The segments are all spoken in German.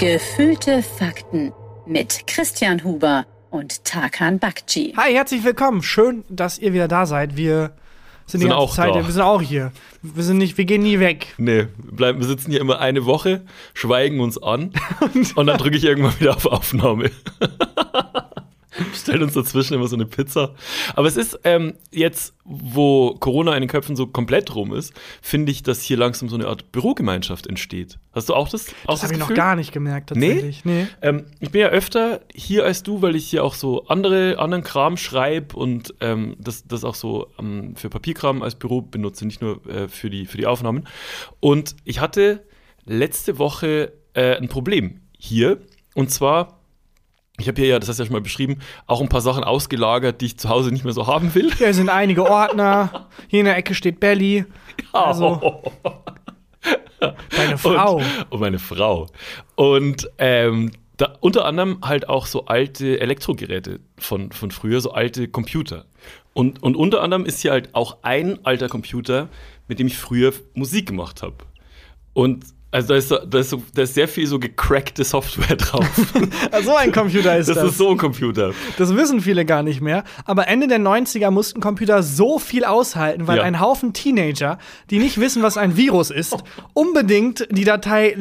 Gefühlte Fakten mit Christian Huber und Tarkan Bakci. Hi, herzlich willkommen. Schön, dass ihr wieder da seid. Wir sind, die Sind ganze auch Zeit, da. wir sind auch hier. Wir sind nicht, wir gehen nie weg. Nee, wir bleiben, wir sitzen hier immer eine Woche, schweigen uns an und dann drücke ich irgendwann wieder auf Aufnahme. Stellen uns dazwischen immer so eine Pizza. Aber es ist ähm, jetzt, wo Corona in den Köpfen so komplett rum ist, finde ich, dass hier langsam so eine Art Bürogemeinschaft entsteht. Hast du auch das? Auch Das habe ich noch gar nicht gemerkt, tatsächlich. Nee. Ähm, ich bin ja öfter hier als du, weil ich hier auch so andere, anderen Kram schreibe und ähm, das, das auch so ähm, für Papierkram als Büro benutze, nicht nur äh, für, die, für die Aufnahmen. Und ich hatte letzte Woche äh, ein Problem hier und zwar. Ich habe hier ja, das hast du ja schon mal beschrieben, auch ein paar Sachen ausgelagert, die ich zu Hause nicht mehr so haben will. Hier sind einige Ordner. Hier in der Ecke steht Belly. Also- Deine Frau. Und, und meine Frau. Und ähm, da, unter anderem halt auch so alte Elektrogeräte von, von früher, so alte Computer. Und, und unter anderem ist hier halt auch ein alter Computer, mit dem ich früher Musik gemacht habe. Und also da ist, so- da, ist so, da ist sehr viel so gecrackte Software drauf. So ein Computer ist das das. ist so ein Computer. Das wissen viele gar nicht mehr. Aber Ende der 90er mussten Computer so viel aushalten, weil Ja. ein Haufen Teenager, die nicht wissen, was ein Virus ist, unbedingt die Datei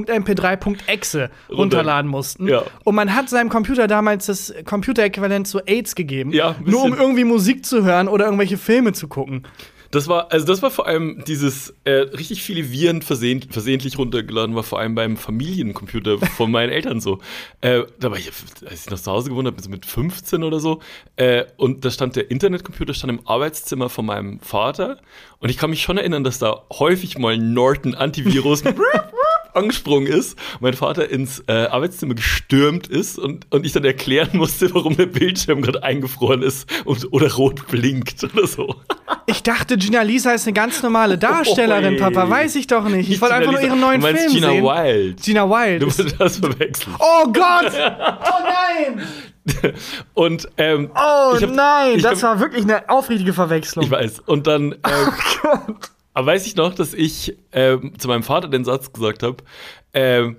linkenparkintheend.mp3.exe runterladen mussten. Ja. Und man hat seinem Computer damals das Computeräquivalent zu AIDS gegeben, Ja, nur um irgendwie Musik zu hören oder irgendwelche Filme zu gucken. Das war, also das war vor allem dieses äh, richtig viele Viren versehnt, versehentlich runtergeladen, war vor allem beim Familiencomputer von meinen Eltern so. Äh, da war ich, als ich noch zu Hause gewohnt habe, mit 15 oder so, äh, und da stand der Internetcomputer stand im Arbeitszimmer von meinem Vater. Und ich kann mich schon erinnern, dass da häufig mal Norton Antivirus angesprungen ist, mein Vater ins äh, Arbeitszimmer gestürmt ist und, und ich dann erklären musste, warum der Bildschirm gerade eingefroren ist und, oder rot blinkt oder so. Ich dachte, Gina Lisa ist eine ganz normale Darstellerin, Oi. Papa. Weiß ich doch nicht. Ich wollte einfach nur ihren neuen du meinst Film Gina sehen. Wild. Gina Wild. Du musst das verwechseln. Oh Gott! Oh nein! Und ähm, Oh hab- nein, das hab- war wirklich eine aufrichtige Verwechslung. ich weiß. Und dann ähm, aber weiß ich noch, dass ich ähm, zu meinem Vater den Satz gesagt habe, ähm,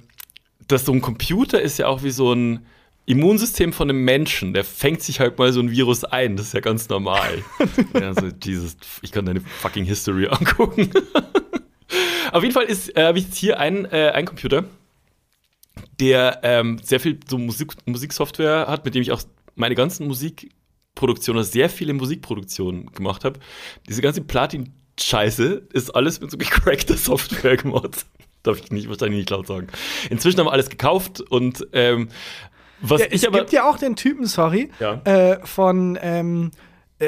dass so ein Computer ist ja auch wie so ein Immunsystem von einem Menschen. Der fängt sich halt mal so ein Virus ein. Das ist ja ganz normal. also, Jesus, ich kann deine fucking History angucken. Auf jeden Fall ist, äh, habe ich jetzt hier einen, äh, einen Computer, der ähm, sehr viel so Musik, Musiksoftware hat, mit dem ich auch meine ganzen Musikproduktionen, sehr viele Musikproduktionen gemacht habe. Diese ganze Platin-Scheiße ist alles mit so gecrackter Software gemacht. Darf ich nicht, wahrscheinlich nicht laut sagen. Inzwischen haben wir alles gekauft und ähm, was Ja, es ich aber. gibt ja auch den Typen, sorry, Ja. äh, von ähm, äh,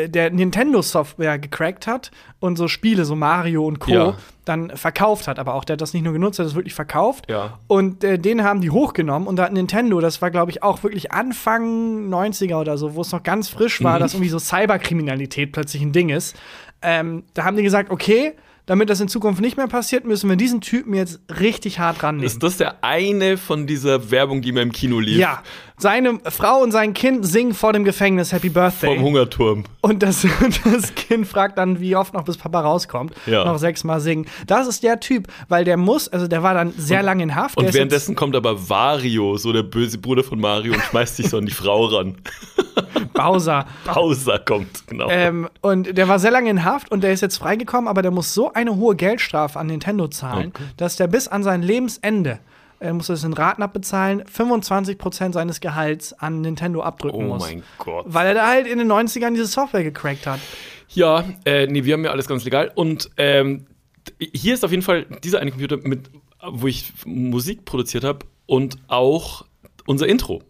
der Nintendo-Software gecrackt hat und so Spiele, so Mario und Co. Ja. dann verkauft hat. Aber auch der hat das nicht nur genutzt, der hat das wirklich verkauft. Ja. Und äh, den haben die hochgenommen und da hat Nintendo, das war glaube ich auch wirklich Anfang 90er oder so, wo es noch ganz frisch war, Mhm. dass irgendwie so Cyberkriminalität plötzlich ein Ding ist. Ähm, da haben die gesagt, okay, damit das in Zukunft nicht mehr passiert, müssen wir diesen Typen jetzt richtig hart rannehmen. ist das der eine von dieser Werbung, die mir im Kino lief? Ja, seine Frau und sein Kind singen vor dem Gefängnis Happy Birthday. Vom Hungerturm. Und das, das Kind fragt dann, wie oft noch bis Papa rauskommt. Ja. Noch sechsmal singen. Das ist der Typ, weil der muss, also der war dann sehr lange in Haft. Und währenddessen kommt aber Wario, so der böse Bruder von Mario, und schmeißt sich so an die Frau ran. Bowser. Bowser kommt, genau. Ähm, und der war sehr lange in Haft und der ist jetzt freigekommen, aber der muss so eine hohe Geldstrafe an Nintendo zahlen, Okay. dass der bis an sein Lebensende, er muss das in Raten abbezahlen, 25% seines Gehalts an Nintendo abdrücken oh muss. mein Gott. Weil er da halt in den 90ern diese Software gecrackt hat. Ja, äh, nee, wir haben ja alles ganz legal. Und ähm, hier ist auf jeden Fall dieser eine Computer, mit, wo ich Musik produziert habe und auch unser Intro.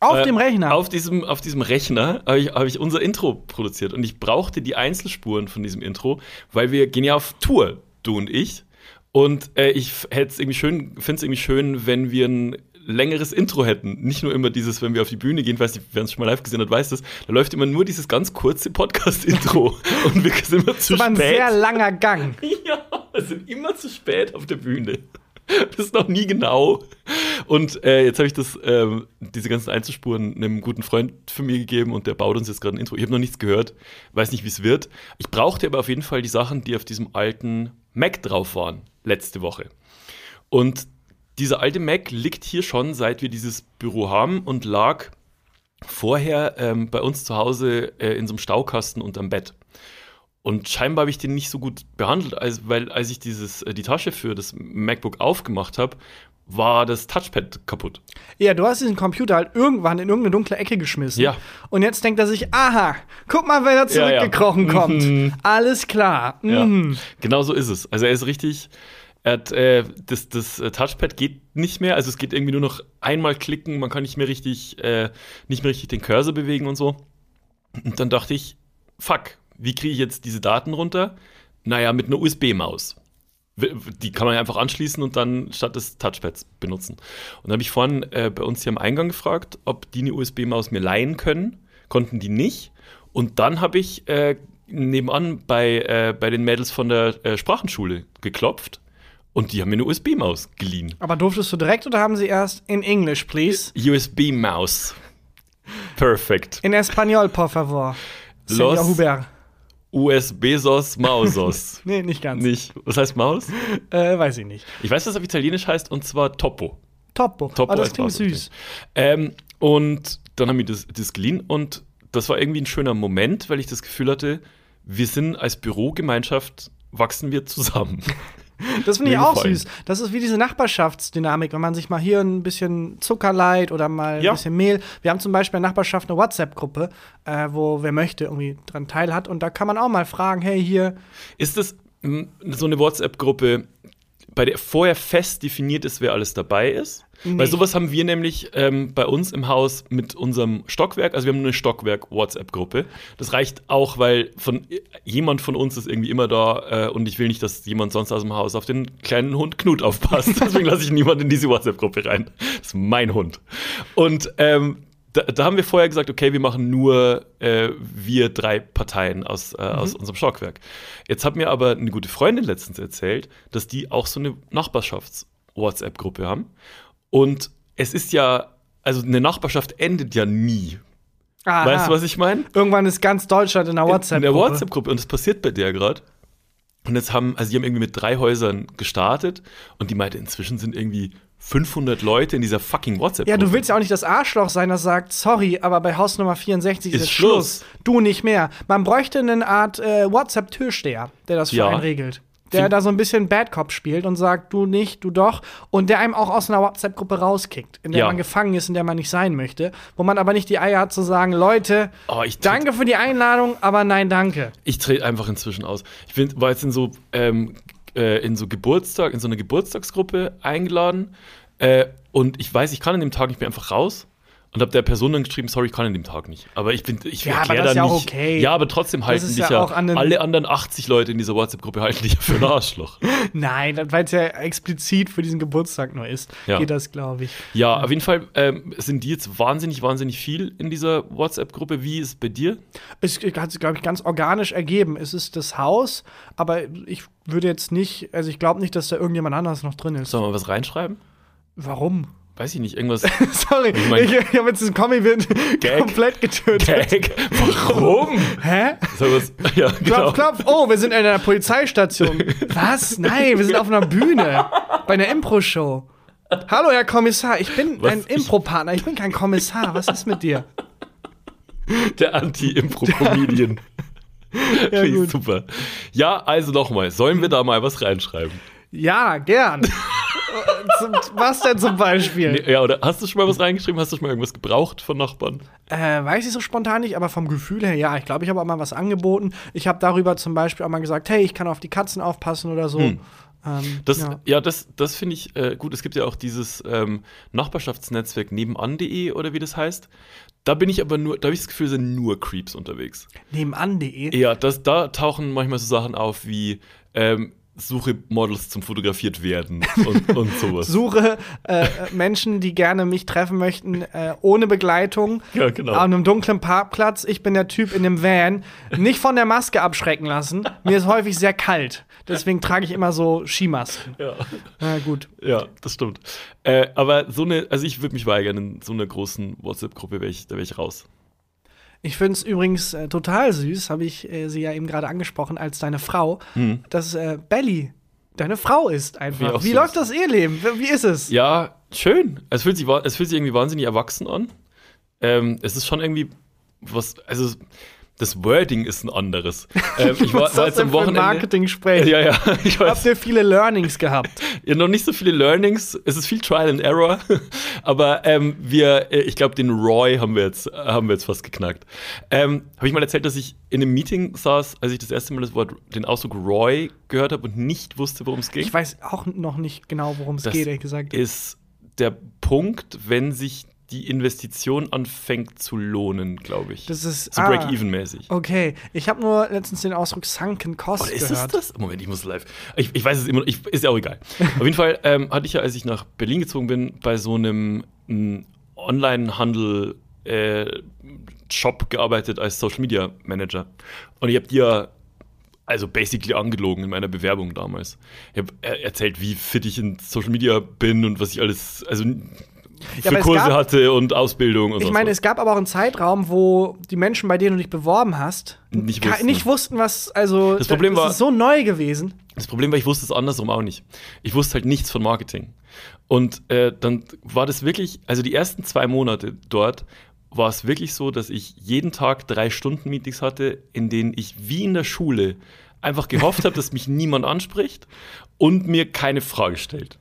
Auf Äh, dem Rechner. Auf diesem, auf diesem Rechner habe ich, hab ich unser Intro produziert. Und ich brauchte die Einzelspuren von diesem Intro, weil wir gehen ja auf Tour, du und ich. Und äh, ich hätte es irgendwie schön, finde es irgendwie schön, wenn wir ein längeres Intro hätten. Nicht nur immer dieses, wenn wir auf die Bühne gehen, weiß nicht, wer uns schon mal live gesehen hat, weiß das, da läuft immer nur dieses ganz kurze Podcast-Intro. und wir sind immer zu das war ein spät. sehr langer Gang. Ja, wir sind immer zu spät auf der Bühne. Das ist noch nie genau. Und äh, jetzt habe ich das, ähm, diese ganzen Einzelspuren einem guten Freund von mir gegeben und der baut uns jetzt gerade ein Intro. Ich habe noch nichts gehört, weiß nicht, wie es wird. Ich brauchte aber auf jeden Fall die Sachen, die auf diesem alten Mac drauf waren, letzte Woche. Und dieser alte Mac liegt hier schon, seit wir dieses Büro haben und lag vorher ähm, bei uns zu Hause äh, in so einem Staukasten unterm Bett. Und scheinbar habe ich den nicht so gut behandelt, als, weil als ich dieses, äh, die Tasche für das MacBook aufgemacht habe, war das Touchpad kaputt. Ja, du hast diesen Computer halt irgendwann in irgendeine dunkle Ecke geschmissen. Ja. Und jetzt denkt er sich, aha, guck mal, wer da Ja, ja. zurückgekrochen kommt. Mhm. Alles klar. Ja, Mhm. genau so ist es. Also er ist richtig, er hat, äh, das, das äh, Touchpad geht nicht mehr, also es geht irgendwie nur noch einmal klicken, man kann nicht mehr richtig, äh, nicht mehr richtig den Cursor bewegen und so. Und dann dachte ich, fuck, wie kriege ich jetzt diese Daten runter? Naja, mit einer USB-Maus. Die kann man ja einfach anschließen und dann statt des Touchpads benutzen. Und dann habe ich vorhin äh, bei uns hier am Eingang gefragt, ob die eine USB-Maus mir leihen können. Konnten die nicht. Und dann habe ich äh, nebenan bei, äh, bei den Mädels von der äh, Sprachenschule geklopft und die haben mir eine USB-Maus geliehen. Aber durftest du direkt oder haben sie erst in English, please? USB-Maus. Perfekt. In Espanol, por favor. Los- Señor Hubert. USB-Sos, Mausos. Nee, nicht ganz. nicht. Was heißt Maus? Äh, weiß ich nicht. Ich weiß, was auf Italienisch heißt und zwar Topo. Topo. Topo oh, das als klingt Maus, süß. Ähm, und dann haben wir das, das geliehen und das war irgendwie ein schöner Moment, weil ich das Gefühl hatte, wir sind als Bürogemeinschaft, wachsen wir zusammen. Das finde ich auch gefallen. süß. Das ist wie diese Nachbarschaftsdynamik, wenn man sich mal hier ein bisschen Zucker leiht oder mal ein Ja. bisschen Mehl. Wir haben zum Beispiel in der Nachbarschaft eine WhatsApp-Gruppe, äh, wo wer möchte irgendwie dran teil hat. Und da kann man auch mal fragen, hey, hier, Ist das so eine WhatsApp-Gruppe, bei der vorher fest definiert ist, wer alles dabei ist? Weil Nee. sowas haben wir nämlich ähm, bei uns im Haus mit unserem Stockwerk. Also wir haben nur eine Stockwerk-WhatsApp-Gruppe. Das reicht auch, weil von jemand von uns ist irgendwie immer da äh, und ich will nicht, dass jemand sonst aus dem Haus auf den kleinen Hund Knut aufpasst. Deswegen lasse ich niemanden in diese WhatsApp-Gruppe rein. Das ist mein Hund. Und ähm, da, da haben wir vorher gesagt, okay, wir machen nur äh, wir drei Parteien aus, äh, aus unserem Stockwerk. Jetzt hat mir aber eine gute Freundin letztens erzählt, dass die auch so eine Nachbarschafts-WhatsApp-Gruppe haben. Und es ist ja, also eine Nachbarschaft endet ja nie. aha, Weißt du, was ich meine? irgendwann ist ganz Deutschland in der WhatsApp. In der WhatsApp-Gruppe. Und das passiert bei der gerade. Und jetzt haben, also die haben irgendwie mit drei Häusern gestartet und die meinte, inzwischen sind irgendwie 500 Leute in dieser fucking WhatsApp-Gruppe. Ja, du willst ja auch nicht das Arschloch sein, das sagt, sorry, aber bei Haus Nummer 64 ist, Ist Schluss. Schluss. Du nicht mehr. Man bräuchte eine Art äh, WhatsApp-Türsteher, der das für Ja. einen regelt. Der da so ein bisschen Bad Cop spielt und sagt, du nicht, du doch. Und der einem auch aus einer WhatsApp-Gruppe rauskickt, in der Ja. man gefangen ist, in der man nicht sein möchte. Wo man aber nicht die Eier hat zu sagen, Leute, Oh, danke für die Einladung, aber nein, danke. Ich trete einfach inzwischen aus. Ich bin, war jetzt in so, ähm, äh, in so Geburtstag, in so eine Geburtstagsgruppe eingeladen. Äh, und ich weiß, ich kann an dem Tag nicht mehr einfach raus und habe der Person dann geschrieben, sorry, ich kann an dem Tag nicht. Aber ich bin, ich Ja, erkläre dann ja nicht. okay. Ja, aber trotzdem halten dich ja ja, auch an alle anderen 80 Leute in dieser WhatsApp-Gruppe halten dich ja für ein Arschloch. Nein, weil es ja explizit für diesen Geburtstag nur ist, Ja. geht das, glaube ich. Ja, auf jeden Fall ähm, sind die jetzt wahnsinnig, wahnsinnig viel in dieser WhatsApp-Gruppe. Wie ist es bei dir? Es hat sich, glaube ich, ganz organisch ergeben. Es ist das Haus, aber ich würde jetzt nicht, also ich glaube nicht, dass da irgendjemand anderes noch drin ist. Sollen wir was reinschreiben? Warum? Weiß ich nicht, irgendwas. Sorry, ich, mein- ich, habe jetzt Comic Gag. komplett getötet. Gag. Warum? Hä? Wir was, ja, genau. Klopf, klopf. Oh, wir sind in einer Polizeistation. Was? Nein, wir sind auf einer Bühne. Bei einer Impro-Show. Hallo, Herr Kommissar, ich bin Was? ein Impro-Partner, ich bin kein Kommissar. Was ist mit dir? Der Anti-Impro-Comedian. Ja, ich gut. super. Ja, also nochmal, sollen wir da mal was reinschreiben? Ja, gern. Zum- Was denn zum Beispiel? Nee, ja, oder hast du schon mal was reingeschrieben? Hast du schon mal irgendwas gebraucht von Nachbarn? Äh, weiß ich so spontan nicht, aber vom Gefühl her, ja. Ich glaube, ich habe auch mal was angeboten. Ich habe darüber zum Beispiel auch mal gesagt, hey, ich kann auf die Katzen aufpassen oder so. Hm. Ähm, Das, ja. ja. das, das finde ich äh, gut. Es gibt ja auch dieses ähm, Nachbarschaftsnetzwerk nebenan.de oder wie das heißt. Da bin ich aber nur, da habe ich das Gefühl, sind nur Creeps unterwegs. Nebenan.de. Ja, das, da tauchen manchmal so Sachen auf wie ähm, Suche Models zum fotografiert werden und, und sowas. Suche äh, Menschen, die gerne mich treffen möchten, äh, ohne Begleitung, Ja, genau. an einem dunklen Parkplatz. Ich bin der Typ in dem Van. Nicht von der Maske abschrecken lassen. Mir ist häufig sehr kalt. Deswegen trage ich immer so Skimasken. ja. Na gut. Ja, das stimmt. Äh, aber so eine, also ich würde mich weigern, in so einer großen WhatsApp-Gruppe wäre ich, da wäre ich raus. Ich finde es übrigens äh, total süß, habe ich äh, sie ja eben gerade angesprochen, als deine Frau, Hm. dass äh, Belly deine Frau ist Wie einfach. Wie so läuft das Eheleben? Wie ist es? Ja, schön. Es fühlt sich, es fühlt sich irgendwie wahnsinnig erwachsen an. Ähm, es ist schon irgendwie was, also das Wording ist ein anderes. Ähm, ich war, Was war jetzt am Wochenende. Marketing-Sprech? Ja, ja, ich weiß. Habt ihr viele Learnings gehabt? Ja, noch nicht so viele Learnings. Es ist viel Trial and Error. Aber ähm, wir, äh, ich glaube, den Roy haben wir jetzt, haben wir jetzt fast geknackt. Ähm, habe ich mal erzählt, dass ich in einem Meeting saß, als ich das erste Mal das Wort, den Ausdruck Roy gehört habe und nicht wusste, worum es ging. Ich weiß auch noch nicht genau, worum es geht, ehrlich gesagt. ist der Punkt, wenn sich die Investition anfängt zu lohnen, glaube ich. Das ist so ah, Break-Even-mäßig. Okay, ich habe nur letztens den Ausdruck Sunken Cost Oder ist es gehört. das? Moment, ich muss live. Ich, ich weiß es immer noch, ich, ist ja auch egal. Auf jeden Fall ähm, hatte ich ja, als ich nach Berlin gezogen bin, bei so einem m, Online-Handel äh, gearbeitet als Social Media Manager. Und ich habe die ja also basically angelogen in meiner Bewerbung damals. Ich habe erzählt, wie fit ich in Social Media bin und was ich alles, also für Kurse gab- hatte und Ausbildung und Ich sonst meine, es gab aber auch einen Zeitraum, wo die Menschen, bei denen du dich beworben hast, Nicht wussten. nicht wussten, was, also Das Problem war- ist so neu gewesen. Das Problem war, ich wusste es andersrum auch nicht. Ich wusste halt nichts von Marketing. Und äh, dann war das wirklich, also die ersten zwei Monate dort war es wirklich so, dass ich jeden Tag drei Stunden Meetings hatte, in denen ich wie in der Schule einfach gehofft habe, dass mich niemand anspricht und mir keine Frage stellt.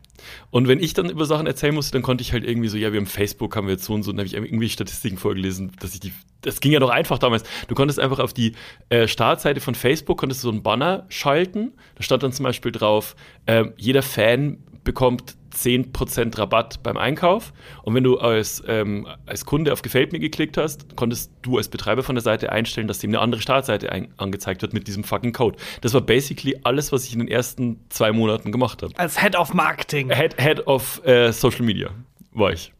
Und wenn ich dann über Sachen erzählen musste, dann konnte ich halt irgendwie so, ja, wir haben Facebook, haben wir jetzt so und so, und dann habe ich irgendwie Statistiken vorgelesen, dass ich die, das ging ja doch einfach damals. Du konntest einfach auf die äh, Startseite von Facebook, konntest du so einen Banner schalten, da stand dann zum Beispiel drauf, äh, jeder Fan bekommt 10% Rabatt beim Einkauf. Und wenn du als, ähm, als Kunde auf Gefällt mir geklickt hast, konntest du als Betreiber von der Seite einstellen, dass dem eine andere Startseite ein angezeigt wird mit diesem fucking Code. Das war basically alles, was ich in den ersten zwei Monaten gemacht habe. Als Head of Marketing. Head, Head of äh, Social Media war ich.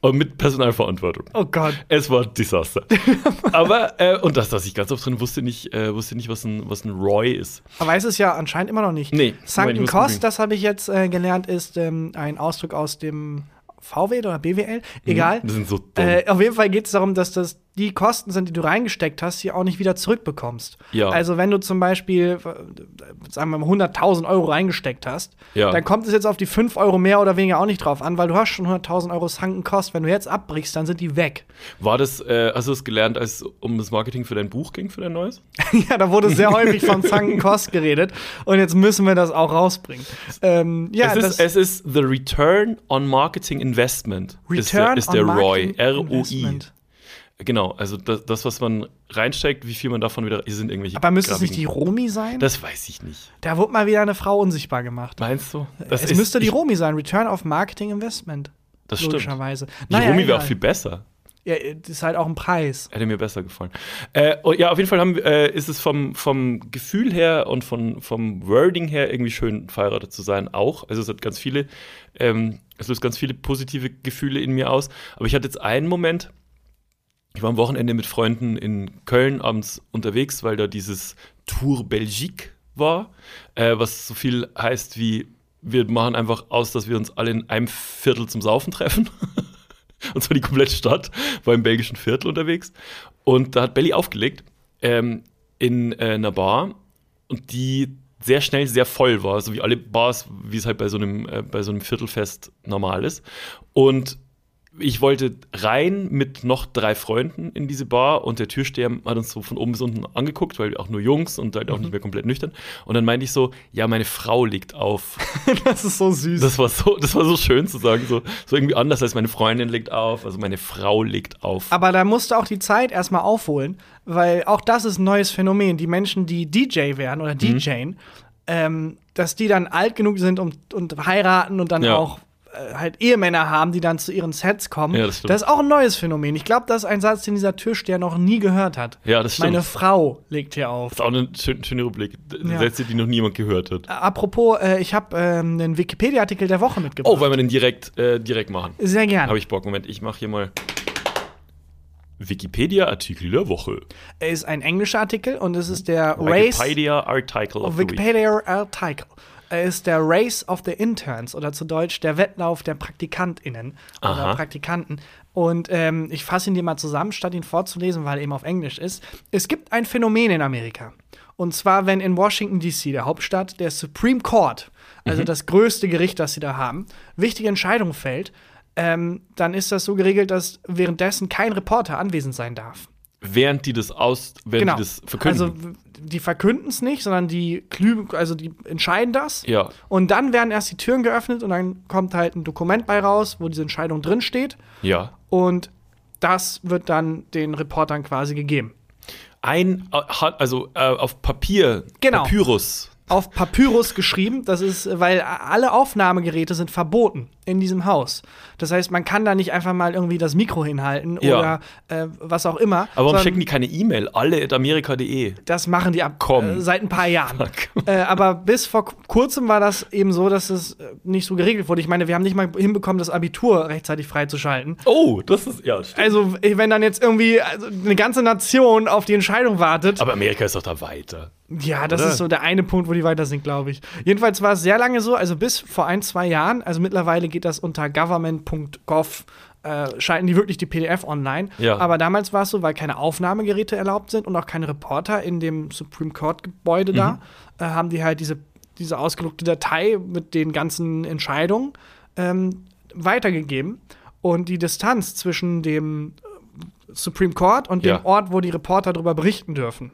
Und mit Personalverantwortung. Oh Gott. Es war ein Desaster. Aber, äh, und das, dass ich ganz oft drin wusste nicht, äh, wusste nicht, was ein, was ein Roy ist. Aber weiß es ja anscheinend immer noch nicht. Nee. Cost, googeln. das habe ich jetzt äh, gelernt, ist ähm, ein Ausdruck aus dem VW oder BWL. Egal. Die sind so dumm. Äh, auf jeden Fall geht es darum, dass das die Kosten sind, die du reingesteckt hast, die auch nicht wieder zurückbekommst. Ja. Also wenn du zum Beispiel, äh, sagen wir mal, 100.000 Euro reingesteckt hast, Ja. dann kommt es jetzt auf die 5 Euro mehr oder weniger auch nicht drauf an, weil du hast schon 100.000 Euro Sunken Cost. Wenn du jetzt abbrichst, dann sind die weg. War das, äh, hast du das gelernt, als es um das Marketing für dein Buch ging, für dein neues? ja, da wurde sehr häufig von Sunken Cost geredet und jetzt müssen wir das auch rausbringen. Ähm, ja, es, ist, es ist The Return on Marketing Investment. ist der, Return ist der on ROI. Marketing R-O-I. Investment. Genau, also das, das, was man reinsteckt, wie viel man davon wieder, sind irgendwelche. Aber müsste es nicht die. Romi sein? Das weiß ich nicht. da wurde mal wieder eine Frau unsichtbar gemacht. Meinst du? Das es müsste die ich- Romi sein, Return of Marketing Investment. Das stimmt. Logischerweise. Die Romi wäre auch viel besser. Ja, das ist halt auch ein Preis. Hätte mir besser gefallen. Äh, ja, auf jeden Fall haben, äh, ist es vom, vom Gefühl her und von, vom Wording her irgendwie schön, verheiratet zu sein, auch. Also es hat ganz viele, ähm, es löst ganz viele positive Gefühle in mir aus. Aber ich hatte jetzt einen Moment, ich war am Wochenende mit Freunden in Köln abends unterwegs, weil da dieses Tour Belgique war, äh, was so viel heißt wie, wir machen einfach aus, dass wir uns alle in einem Viertel zum Saufen treffen. Und zwar die komplette Stadt, war im belgischen Viertel unterwegs. Und da hat Belly aufgelegt ähm, in äh, einer Bar und die sehr schnell sehr voll war, so wie alle Bars, wie es halt bei so einem, äh, bei so einem Viertelfest normal ist. Und ich wollte rein mit noch drei Freunden in diese Bar und der Türsteher hat uns so von oben bis unten angeguckt, weil wir auch nur Jungs und halt auch nicht mehr komplett nüchtern. Und dann meinte ich so, ja, meine Frau legt auf. das ist so süß. Das war so, das war so schön zu sagen, so, so irgendwie anders als meine Freundin legt auf, also meine Frau legt auf. Aber da musst du auch die Zeit erstmal aufholen, weil auch das ist ein neues Phänomen. Die Menschen, die DJ werden Mhm. oder DJen, ähm, dass die dann alt genug sind und, und heiraten und dann Ja. auch halt Ehemänner haben, die dann zu ihren Sets kommen. Ja, das stimmt. ist auch ein neues Phänomen. Ich glaube, das ist ein Satz, den dieser Türsteher noch nie gehört hat. Ja, das stimmt. Meine Frau legt hier auf. Das ist auch eine schöne, schöne Rubrik. Ja. Sätze, die noch niemand gehört hat. Apropos, äh, ich habe ähm, einen Wikipedia-Artikel der Woche mitgebracht. Oh, wollen wir den direkt, äh, direkt machen? Sehr gerne. Habe ich Bock. Moment, ich mache hier mal Wikipedia-Artikel der Woche. Er ist ein englischer Artikel und es ist der Race. Wikipedia-Article of Er ist der Race of the Interns oder zu Deutsch der Wettlauf der PraktikantInnen oder Aha. Praktikanten. Und ähm, ich fasse ihn dir mal zusammen, statt ihn vorzulesen, weil er eben auf Englisch ist. Es gibt ein Phänomen in Amerika. Und zwar, wenn in Washington, D.C., der Hauptstadt, der Supreme Court also das größte Gericht, das sie da haben, wichtige Entscheidung fällt, ähm, dann ist das so geregelt, dass währenddessen kein Reporter anwesend sein darf. Während die das aus, während genau. die das verkünden. Also die verkünden es nicht, sondern die klü also die entscheiden das. ja. Und dann werden erst die Türen geöffnet und dann kommt halt ein Dokument bei raus, wo diese Entscheidung drin steht. Ja. Und das wird dann den Reportern quasi gegeben. Ein, äh, also äh, auf Papier, Genau. Papyrus. Auf Papyrus geschrieben, das ist, weil alle Aufnahmegeräte sind verboten in diesem Haus. Das heißt, man kann da nicht einfach mal irgendwie das Mikro hinhalten Ja. oder äh, was auch immer. Aber warum schicken die keine E-Mail? Alle at amerika.de. Das machen die ab Komm. äh, seit ein paar Jahren. Äh, aber bis vor kurzem war das eben so, dass es äh, nicht so geregelt wurde. Ich meine, wir haben nicht mal hinbekommen, das Abitur rechtzeitig freizuschalten. Oh, das ist, ja, stimmt. Also, äh, wenn dann jetzt irgendwie also eine ganze Nation auf die Entscheidung wartet, Aber Amerika ist doch da weiter. ja, das oder? ist so der eine Punkt, wo die weiter sind, glaube ich. Jedenfalls war es sehr lange so, also bis vor ein, zwei Jahren, also mittlerweile geht das unter government.gov, äh, schalten die wirklich die PDF online. Ja. Aber damals war es so, weil keine Aufnahmegeräte erlaubt sind und auch keine Reporter in dem Supreme Court-Gebäude Mhm. da, äh, haben die halt diese, diese ausgedruckte Datei mit den ganzen Entscheidungen ähm, weitergegeben. Und die Distanz zwischen dem äh, Supreme Court und Ja. dem Ort, wo die Reporter darüber berichten dürfen,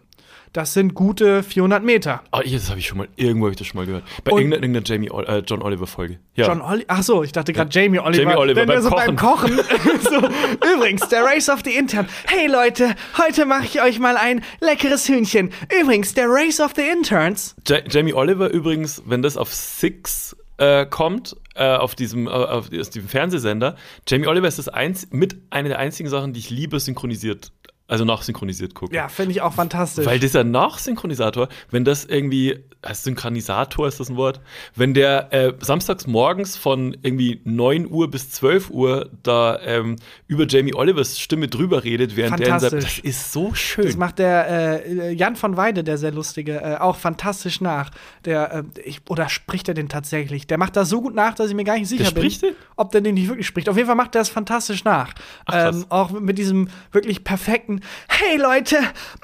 das sind gute 400 Meter. Hier, das habe ich schon mal, irgendwo habe ich das schon mal gehört. Bei Und- irgendeiner, irgendeiner Jamie, äh, John Oliver Folge. Ja. John Oliver. Ach so, ich dachte gerade Jamie Oliver. Jamie Oliver Denn beim so beim Kochen. so, übrigens, der Race of the Intern. Hey Leute, heute mache ich euch mal ein leckeres Hühnchen. Übrigens, der Race of the Interns. Ja, Jamie Oliver übrigens, wenn das auf Six äh, kommt, äh, auf diesem, äh, auf diesem Fernsehsender, Jamie Oliver ist das eins, mit einer der einzigen Sachen, die ich liebe, synchronisiert, also nachsynchronisiert gucke. Ja, finde ich auch fantastisch. Weil dieser Nachsynchronisator, wenn das irgendwie, als Synchronisator ist das ein Wort, wenn der äh, samstags morgens von irgendwie 9 Uhr bis 12 Uhr da ähm, über Jamie Olivers Stimme drüber redet, während der Fantastisch. das ist so schön. Das macht der äh, Jan von Weide, der sehr lustige, äh, auch fantastisch nach. Der, äh, ich, oder spricht er den tatsächlich? Der macht das so gut nach, dass ich mir gar nicht sicher Der spricht bin, den? ob der den nicht wirklich spricht. Auf jeden Fall macht er das fantastisch nach. Ach, ähm, auch mit diesem wirklich perfekten Hey Leute,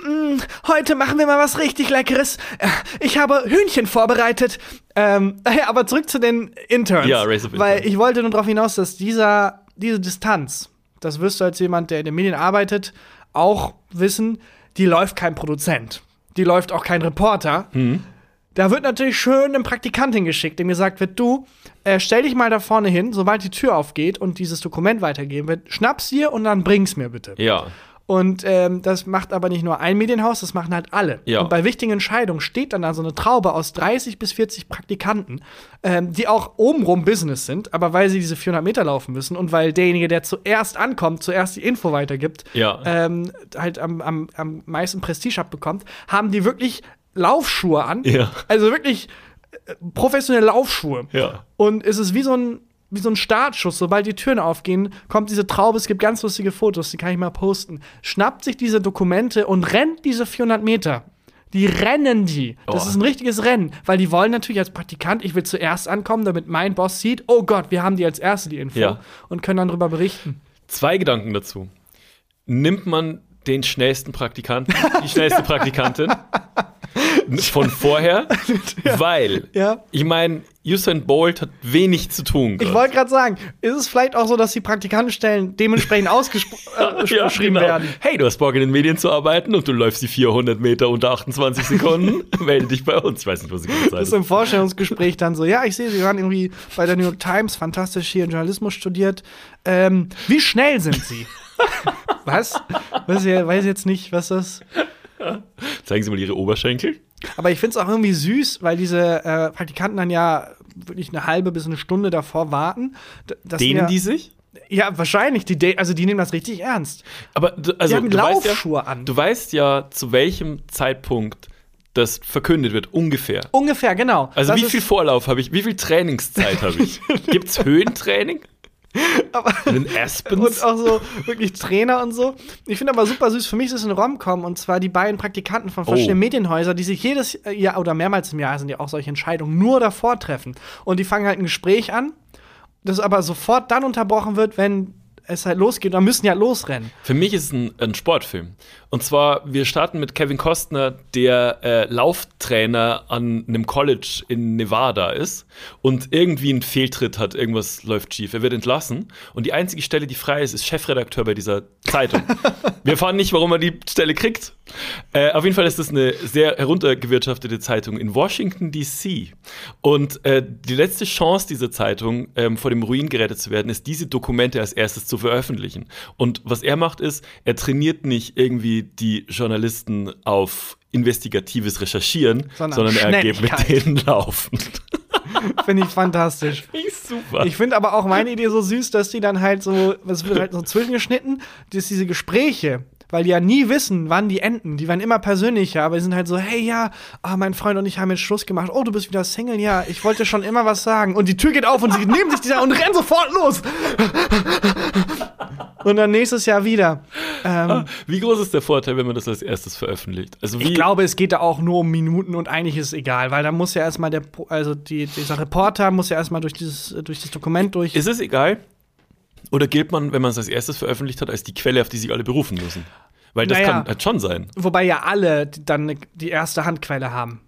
mh, heute machen wir mal was richtig Leckeres. Äh, Ich habe Hühnchen vorbereitet. Ähm, ja, aber zurück zu den Interns. Ja, Race of Weil Interns. ich wollte nur darauf hinaus, dass dieser, diese Distanz, das wirst du als jemand, der in den Medien arbeitet, auch wissen, die läuft kein Produzent. Die läuft auch kein Reporter. Da wird natürlich schön ein Praktikant hingeschickt, dem gesagt wird, du, äh, stell dich mal da vorne hin, sobald die Tür aufgeht und dieses Dokument weitergeben wird, schnapp's dir und dann bring's mir bitte. ja. Und ähm, das macht aber nicht nur ein Medienhaus, das machen halt alle. Ja. Und bei wichtigen Entscheidungen steht dann da so eine Traube aus 30 bis 40 Praktikanten, ähm, die auch obenrum Business sind, aber weil sie diese 400 Meter laufen müssen und weil derjenige, der zuerst ankommt, zuerst die Info weitergibt, Ja. ähm, halt am, am, am meisten Prestige abbekommt, haben die wirklich Laufschuhe an. Ja. Also wirklich äh, professionelle Laufschuhe. Ja. Und es ist wie so ein, wie so ein Startschuss. Sobald die Türen aufgehen, kommt diese Traube. Es gibt ganz lustige Fotos, die kann ich mal posten. Schnappt sich diese Dokumente und rennt diese 400 Meter. Die rennen die. Das Oh. ist ein richtiges Rennen, weil die wollen natürlich als Praktikant, ich will zuerst ankommen, damit mein Boss sieht, oh Gott, wir haben die als Erste die Info Ja. und können dann darüber berichten. Zwei Gedanken dazu. Nimmt man den schnellsten Praktikanten, die schnellste Praktikantin von vorher, weil Ja. ich meine, Usain Bolt hat wenig zu tun. Ich wollte gerade sagen, ist es vielleicht auch so, dass die Praktikantenstellen dementsprechend ausgeschrieben genau. werden? Hey, du hast Bock in den Medien zu arbeiten und du läufst die 400 Meter unter 28 Sekunden. Melde dich bei uns. Ich weiß nicht, was die gute Zeit ist ist. im Vorstellungsgespräch dann so, ja, ich sehe, Sie waren irgendwie bei der New York Times, fantastisch hier in Journalismus studiert. Ähm, wie schnell sind Sie? was? Weiß ich, weiß jetzt nicht, was das. Zeigen Sie mal Ihre Oberschenkel. Aber ich finde es auch irgendwie süß, weil diese äh, Praktikanten dann ja wirklich eine halbe bis eine Stunde davor warten. Dehnen die sich? Ja, wahrscheinlich. Die, also die nehmen das richtig ernst. Aber du, also, haben du weißt Laufschuhe ja, an. Du weißt ja, zu welchem Zeitpunkt das verkündet wird, ungefähr. Ungefähr, genau. Also Das wie viel Vorlauf habe ich, wie viel Trainingszeit habe ich? Gibt's Höhentraining? In den Und Aspens? auch so wirklich Trainer und so. Ich finde aber super süß, für mich ist es ein Rom-Com und zwar die beiden Praktikanten von verschiedenen Oh. Medienhäusern, die sich jedes Jahr oder mehrmals im Jahr sind ja auch solche Entscheidungen nur davor treffen. Und die fangen halt ein Gespräch an, das aber sofort dann unterbrochen wird, wenn es halt losgeht, dann müssen ja losrennen. Für mich ist es ein, ein Sportfilm. Und zwar, wir starten mit Kevin Costner, der äh, Lauftrainer an einem College in Nevada ist und irgendwie einen Fehltritt hat, irgendwas läuft schief. Er wird entlassen und die einzige Stelle, die frei ist, ist Chefredakteur bei dieser Zeitung. wir erfahren nicht, warum er die Stelle kriegt. Äh, auf jeden Fall ist das eine sehr heruntergewirtschaftete Zeitung in Washington, D.C. Und äh, die letzte Chance dieser Zeitung, ähm, vor dem Ruin gerettet zu werden, ist, diese Dokumente als erstes zu veröffentlichen. Und was er macht, ist, er trainiert nicht irgendwie die Journalisten auf investigatives Recherchieren, Sondern sondern, er geht mit denen laufen. Finde ich fantastisch. Finde ich super. Ich finde aber auch meine Idee so süß, dass die dann halt so, es wird halt so zwischengeschnitten, dass diese Gespräche, weil die ja nie wissen, wann die enden. Die werden immer persönlicher, aber die sind halt so, hey ja, ah, mein Freund und ich haben jetzt Schluss gemacht. Oh, du bist wieder Single, ja, ich wollte schon immer was sagen. Und die Tür geht auf und sie nehmen sich dieser und rennen sofort los. und dann nächstes Jahr wieder. Ähm, wie groß ist der Vorteil, wenn man das als erstes veröffentlicht? Also wie ich glaube, es geht da auch nur um Minuten und eigentlich ist es egal, weil da muss ja erstmal der, also die, dieser Reporter muss ja erstmal durch dieses, durch das Dokument durch. ist es egal? Oder gilt man, wenn man es als erstes veröffentlicht hat, als die Quelle, auf die sich alle berufen müssen? Weil das Naja. kann halt schon sein. Wobei ja alle dann die erste Handquelle haben.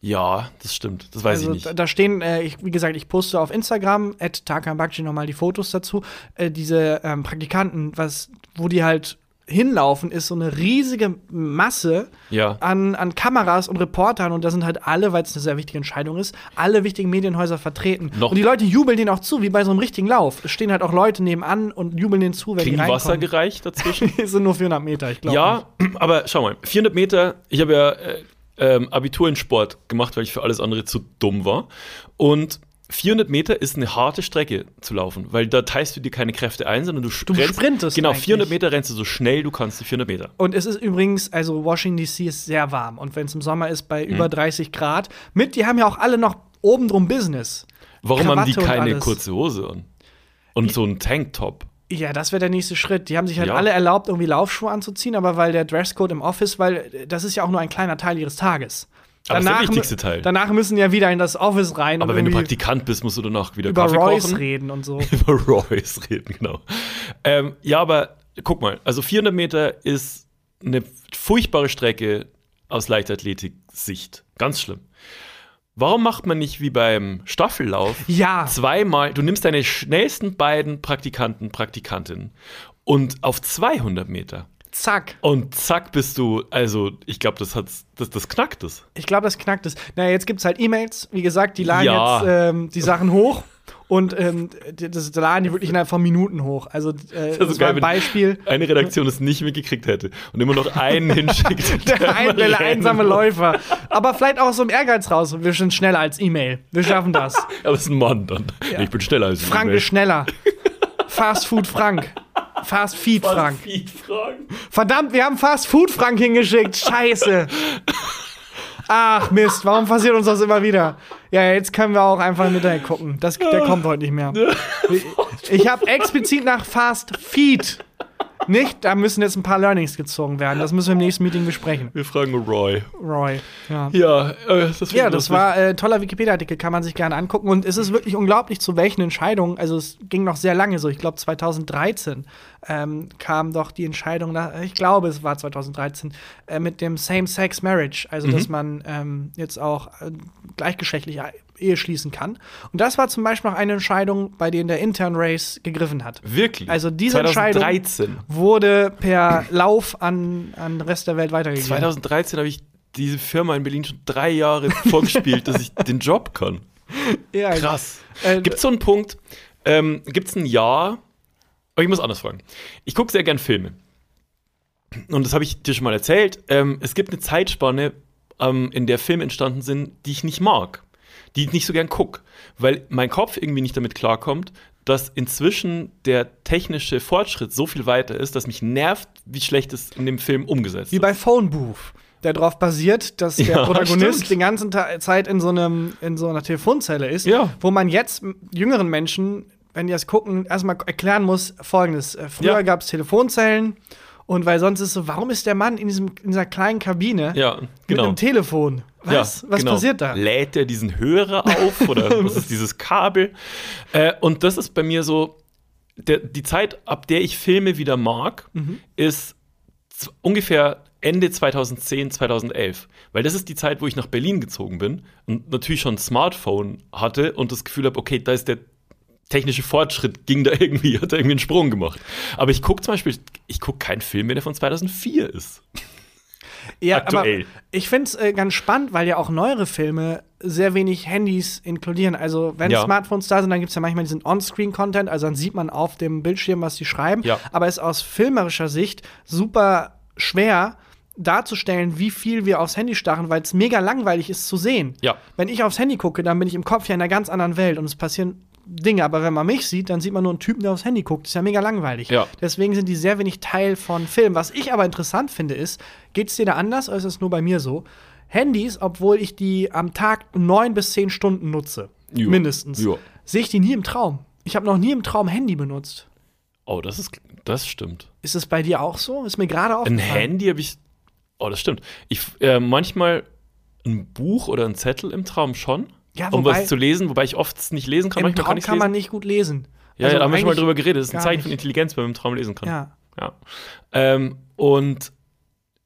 Ja, das stimmt. Das weiß also ich nicht. da stehen, äh, ich, wie gesagt, ich poste auf Instagram, at Bakci nochmal die Fotos dazu. Äh, diese ähm, Praktikanten, was, wo die halt hinlaufen, ist so eine riesige Masse Ja. an, an Kameras und Reportern und da sind halt alle, weil es eine sehr wichtige Entscheidung ist, alle wichtigen Medienhäuser vertreten. Noch- und die Leute jubeln denen auch zu, wie bei so einem richtigen Lauf. Es stehen halt auch Leute nebenan und jubeln denen zu, wenn Kriegen die Wasser reinkommen. gereicht dazwischen? Die sind nur 400 Meter, ich glaube. ja, aber schau mal, 400 Meter, ich habe ja äh, ähm, Abitur in Sport gemacht, weil ich für alles andere zu dumm war. Und 400 Meter ist eine harte Strecke zu laufen, weil da teilst du dir keine Kräfte ein, sondern du, Du rennst, sprintest Genau, eigentlich. 400 Meter rennst du so schnell du kannst, die 400 Meter. Und es ist übrigens, also Washington DC ist sehr warm. Und wenn es im Sommer ist bei Mhm. über 30 Grad, mit, die haben ja auch alle noch oben drum Business. Warum haben die Krawatte keine kurze Hose an? Und so einen Tanktop. Ja, das wäre der nächste Schritt. Die haben sich halt Ja. alle erlaubt, irgendwie Laufschuhe anzuziehen, aber weil der Dresscode im Office, weil äh, das ist ja auch nur ein kleiner Teil ihres Tages. Aber das ist der wichtigste Teil. Danach müssen ja wieder in das Office rein Aber wenn du Praktikant bist, musst du danach wieder über Kaffee Royce kochen. reden und so. über Royce reden, genau. Ähm, ja, aber guck mal, also 400 Meter ist eine furchtbare Strecke aus Leichtathletik-Sicht. Ganz schlimm. Warum macht man nicht wie beim Staffellauf Ja. zweimal, du nimmst deine schnellsten beiden Praktikanten, Praktikantinnen und auf 200 Meter Zack. und zack bist du, also ich glaube, das, hat's- das, das knackt es. Ich glaube, das knackt es. Naja, jetzt gibt es halt E-Mails. Wie gesagt, die laden Ja. jetzt ähm, die Sachen hoch. Und ähm, das laden die wirklich innerhalb von Minuten hoch. Also, äh, das, war geil, ein Beispiel. Eine Redaktion es nicht mitgekriegt hätte und immer noch einen hinschickt. Der, ein, der immer einsame Läufer. Aber vielleicht auch aus so einem Ehrgeiz raus. Wir sind schneller als E-Mail. Wir schaffen das. Aber es ist ein Mann dann. Ich bin schneller als Frank E-Mail. ist schneller. Fast Food Frank. Fast Feed Frank. Feed fragen. Verdammt, wir haben Fast Food Frank hingeschickt. Scheiße. Ach Mist, warum passiert uns das immer wieder? Ja, jetzt können wir auch einfach im Internet gucken. Das, der kommt heute nicht mehr. Ich, ich habe explizit nach Fast Feed. Nicht, da müssen jetzt ein paar Learnings gezogen werden. Das müssen wir im nächsten Meeting besprechen. Wir fragen Roy. Roy. Ja. Ja, äh, das, Ja, das war äh, toller Wikipedia-Artikel, kann man sich gerne angucken. Und es ist wirklich unglaublich, zu welchen Entscheidungen, also es ging noch sehr lange so, ich glaube 2013 ähm, kam doch die Entscheidung, nach, ich glaube es war 2013, äh, mit dem Same-Sex-Marriage, also dass man ähm, jetzt auch äh, gleichgeschlechtliche Ehe schließen kann. Und das war zum Beispiel noch eine Entscheidung, bei der der Intern Race gegriffen hat. Wirklich. Also diese Entscheidung 2013. wurde per Lauf an, an den Rest der Welt weitergegeben. 2013 habe ich diese Firma in Berlin schon drei Jahre vorgespielt, dass ich den Job kann. ja, Krass. Äh, Gibt es so einen Punkt, ähm, gibt es ein Jahr, aber ich muss anders fragen. Ich gucke sehr gern Filme. Und das habe ich dir schon mal erzählt. Ähm, es gibt eine Zeitspanne, ähm, in der Filme entstanden sind, die ich nicht mag. Die ich nicht so gern gucke. Weil mein Kopf irgendwie nicht damit klarkommt, dass inzwischen der technische Fortschritt so viel weiter ist, dass mich nervt, wie schlecht es in dem Film umgesetzt Wie ist. bei Phone Booth, der darauf basiert, dass der Ja, Protagonist stimmt. die ganze Ta- Zeit in so, einem, in so einer Telefonzelle ist, Ja. wo man jetzt jüngeren Menschen, wenn die das gucken, erstmal erklären muss, folgendes. Äh, Früher Ja. gab es Telefonzellen und weil sonst ist so, warum ist der Mann in, diesem, in dieser kleinen Kabine Ja, mit genau. einem Telefon? Was? Ja, Was genau. passiert da? Lädt er diesen Hörer auf oder was ist dieses Kabel? Äh, und das ist bei mir so, der, die Zeit, ab der ich Filme wieder mag, Mhm. ist ungefähr Ende 2010, 2011. Weil das ist die Zeit, wo ich nach Berlin gezogen bin und natürlich schon ein Smartphone hatte und das Gefühl habe, okay, da ist der technische Fortschritt, ging da irgendwie, hat da irgendwie einen Sprung gemacht. Aber ich gucke zum Beispiel, ich gucke keinen Film mehr, der von 2004 ist. Ja, Aktuell. aber ich finde es äh, ganz spannend, weil ja auch neuere Filme sehr wenig Handys inkludieren. Also, wenn Ja. Smartphones da sind, dann gibt es ja manchmal diesen On-Screen-Content, also dann sieht man auf dem Bildschirm, was die schreiben. Ja. Aber es ist aus filmerischer Sicht super schwer darzustellen, wie viel wir aufs Handy starren, weil es mega langweilig ist zu sehen. Ja. Wenn ich aufs Handy gucke, dann bin ich im Kopf ja in einer ganz anderen Welt und es passieren Dinge. Aber wenn man mich sieht, dann sieht man nur einen Typen, der aufs Handy guckt. Das ist ja mega langweilig. Ja. Deswegen sind die sehr wenig Teil von Film. Was ich aber interessant finde, ist, geht es dir da anders oder ist es nur bei mir so? Handys, obwohl ich die am Tag neun bis zehn Stunden nutze, Jo. mindestens, sehe ich die nie im Traum. Ich habe noch nie im Traum Handy benutzt. Oh, das ist, das stimmt. Ist es bei dir auch so? Ist mir gerade Ein aufgefallen. Handy habe ich, oh, das stimmt. Ich, äh, manchmal ein Buch oder ein Zettel im Traum schon, Ja, um wobei- was zu lesen, wobei ich oft es nicht lesen kann. Im Traum kann kann, man nicht gut lesen. Ja, Also ja, da haben wir schon mal drüber geredet. Das ist ein Zeichen nicht. von Intelligenz, wenn man im Traum lesen kann. Ja. Ja. Ähm, und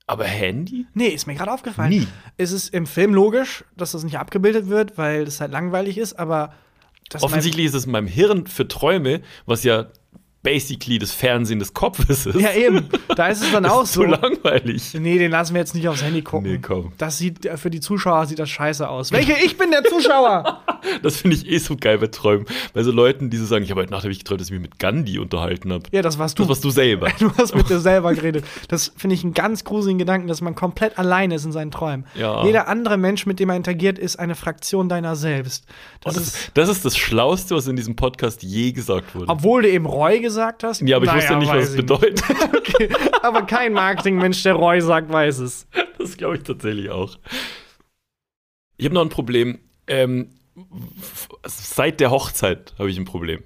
aber Handy? Nee, ist mir gerade aufgefallen. Nie. Es ist im Film logisch, dass das nicht abgebildet wird, weil das halt langweilig ist, aber das Offensichtlich ist es in meinem Hirn für Träume, was ja basically das Fernsehen des Kopfes ist. Ja, eben. Da ist es dann auch so. so langweilig. Nee, den lassen wir jetzt nicht aufs Handy gucken. Nee, komm. Das sieht äh, für die Zuschauer sieht das scheiße aus. Welche? Ich bin der Zuschauer. Das finde ich eh so geil bei Träumen. Bei so Leuten, die so sagen, ich habe heute Nacht hab ich geträumt, dass ich mich mit Gandhi unterhalten habe. ja, das warst du. Das warst du selber. Du hast mit dir selber geredet. Das finde ich einen ganz gruseligen Gedanken, dass man komplett alleine ist in seinen Träumen. Ja. Jeder andere Mensch, mit dem er interagiert, ist eine Fraktion deiner selbst. Das Das ist, ist, das ist das Schlauste, was in diesem Podcast je gesagt wurde. obwohl du eben Roy gesagt hast. ja, aber ich wusste Naja, nicht, was es bedeutet. Okay. Aber kein Marketingmensch, der Roy sagt, weiß es. Das glaube ich tatsächlich auch. Ich habe noch ein Problem. Ähm, seit der Hochzeit habe ich ein Problem.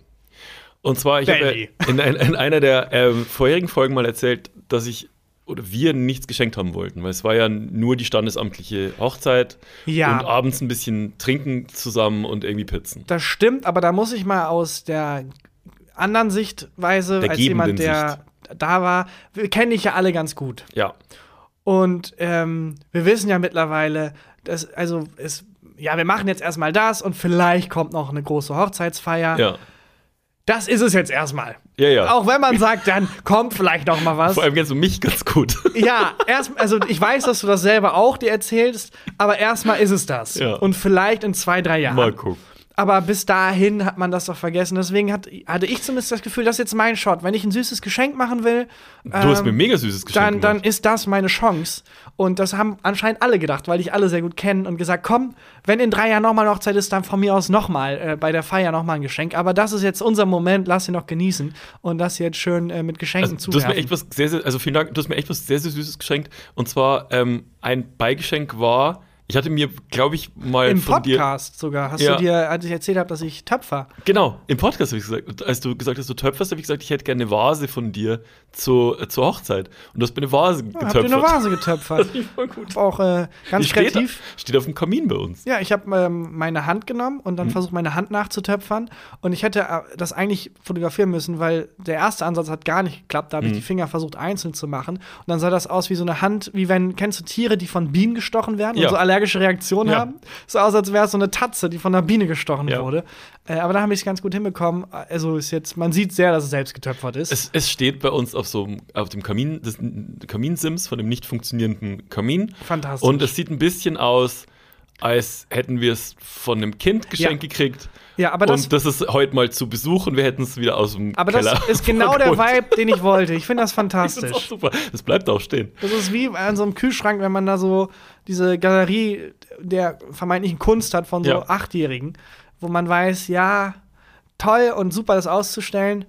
Und zwar, ich habe in, in einer der ähm, vorherigen Folgen mal erzählt, dass ich oder wir nichts geschenkt haben wollten, weil es war ja nur die standesamtliche Hochzeit Ja. und abends ein bisschen trinken zusammen und irgendwie Pizzen. Das stimmt, aber da muss ich mal aus der anderen Sichtweise, Der als jemand, der da war, wir kennen dich ja alle ganz gut. Ja, Und ähm, wir wissen ja mittlerweile, dass, also es, ja, wir machen jetzt erstmal das und vielleicht kommt noch eine große Hochzeitsfeier. ja, Das ist es jetzt erstmal. ja, ja. Auch wenn man sagt, dann kommt vielleicht noch mal was. Vor allem kennst du mich ganz gut. Ja, erst, also ich weiß, dass du das selber auch dir erzählst, aber erstmal ist es das. Ja. Und vielleicht in zwei, drei Jahren. Mal gucken. Aber bis dahin hat man das doch vergessen. Deswegen hat, hatte ich zumindest das Gefühl, das ist jetzt mein Shot. Wenn ich ein süßes Geschenk machen will, Du hast ähm, mir ein mega süßes Geschenk dann, dann ist das meine Chance. Und das haben anscheinend alle gedacht, weil ich alle sehr gut kennen und gesagt, komm, wenn in drei Jahren nochmal eine Hochzeit ist, dann von mir aus nochmal äh, bei der Feier nochmal ein Geschenk. Aber das ist jetzt unser Moment, lass ihn noch genießen und das jetzt schön äh, mit Geschenken Also, du hast mir zuwerfen. echt was sehr, sehr, also vielen Dank, du hast mir echt was sehr, sehr Süßes geschenkt. Und zwar ähm, ein Beigeschenk war, ich hatte mir, glaube ich, mal Im von dir. Podcast sogar. Hast Ja. du dir, als ich erzählt habe, dass ich Töpfer. Genau, im Podcast habe ich gesagt, als du gesagt hast, du töpferst, habe ich gesagt, ich hätte gerne eine Vase von dir zu, äh, zur Hochzeit. Und du hast mir eine Vase Ja, habt ihr getöpfert. eine Vase getöpfert? Voll gut. Auch äh, ganz Die steht, kreativ. steht auf dem Kamin bei uns. Ja, ich habe ähm, meine Hand genommen und dann Mhm. versucht, meine Hand nachzutöpfern. Und ich hätte äh, das eigentlich fotografieren müssen, weil der erste Ansatz hat gar nicht geklappt. Da habe ich Mhm. die Finger versucht, einzeln zu machen. Und dann sah das aus wie so eine Hand, wie wenn, kennst du Tiere, die von Bienen gestochen werden Ja. und so allergische Reaktionen Ja. haben? So aus, als wäre es so eine Tatze, die von einer Biene gestochen Ja. wurde. Äh, aber da habe ich es ganz gut hinbekommen. Also ist jetzt, man sieht sehr, dass es selbst getöpfert ist. Es, es steht bei uns auf so auf dem Kamin, des Kaminsims von dem nicht funktionierenden Kamin. Fantastisch. Und es sieht ein bisschen aus, als hätten wir es von einem Kind geschenkt Ja. gekriegt. ja, aber das, und das ist heute mal zu Besuch und wir hätten es wieder aus dem aber Keller. das ist genau der. Vibe, den ich wollte. Ich finde das Ich find's auch fantastisch. super. Das bleibt auch stehen. Das ist wie an so einem Kühlschrank, wenn man da so diese Galerie der vermeintlichen Kunst hat von so Ja. Achtjährigen, wo man weiß, ja, toll und super, das auszustellen.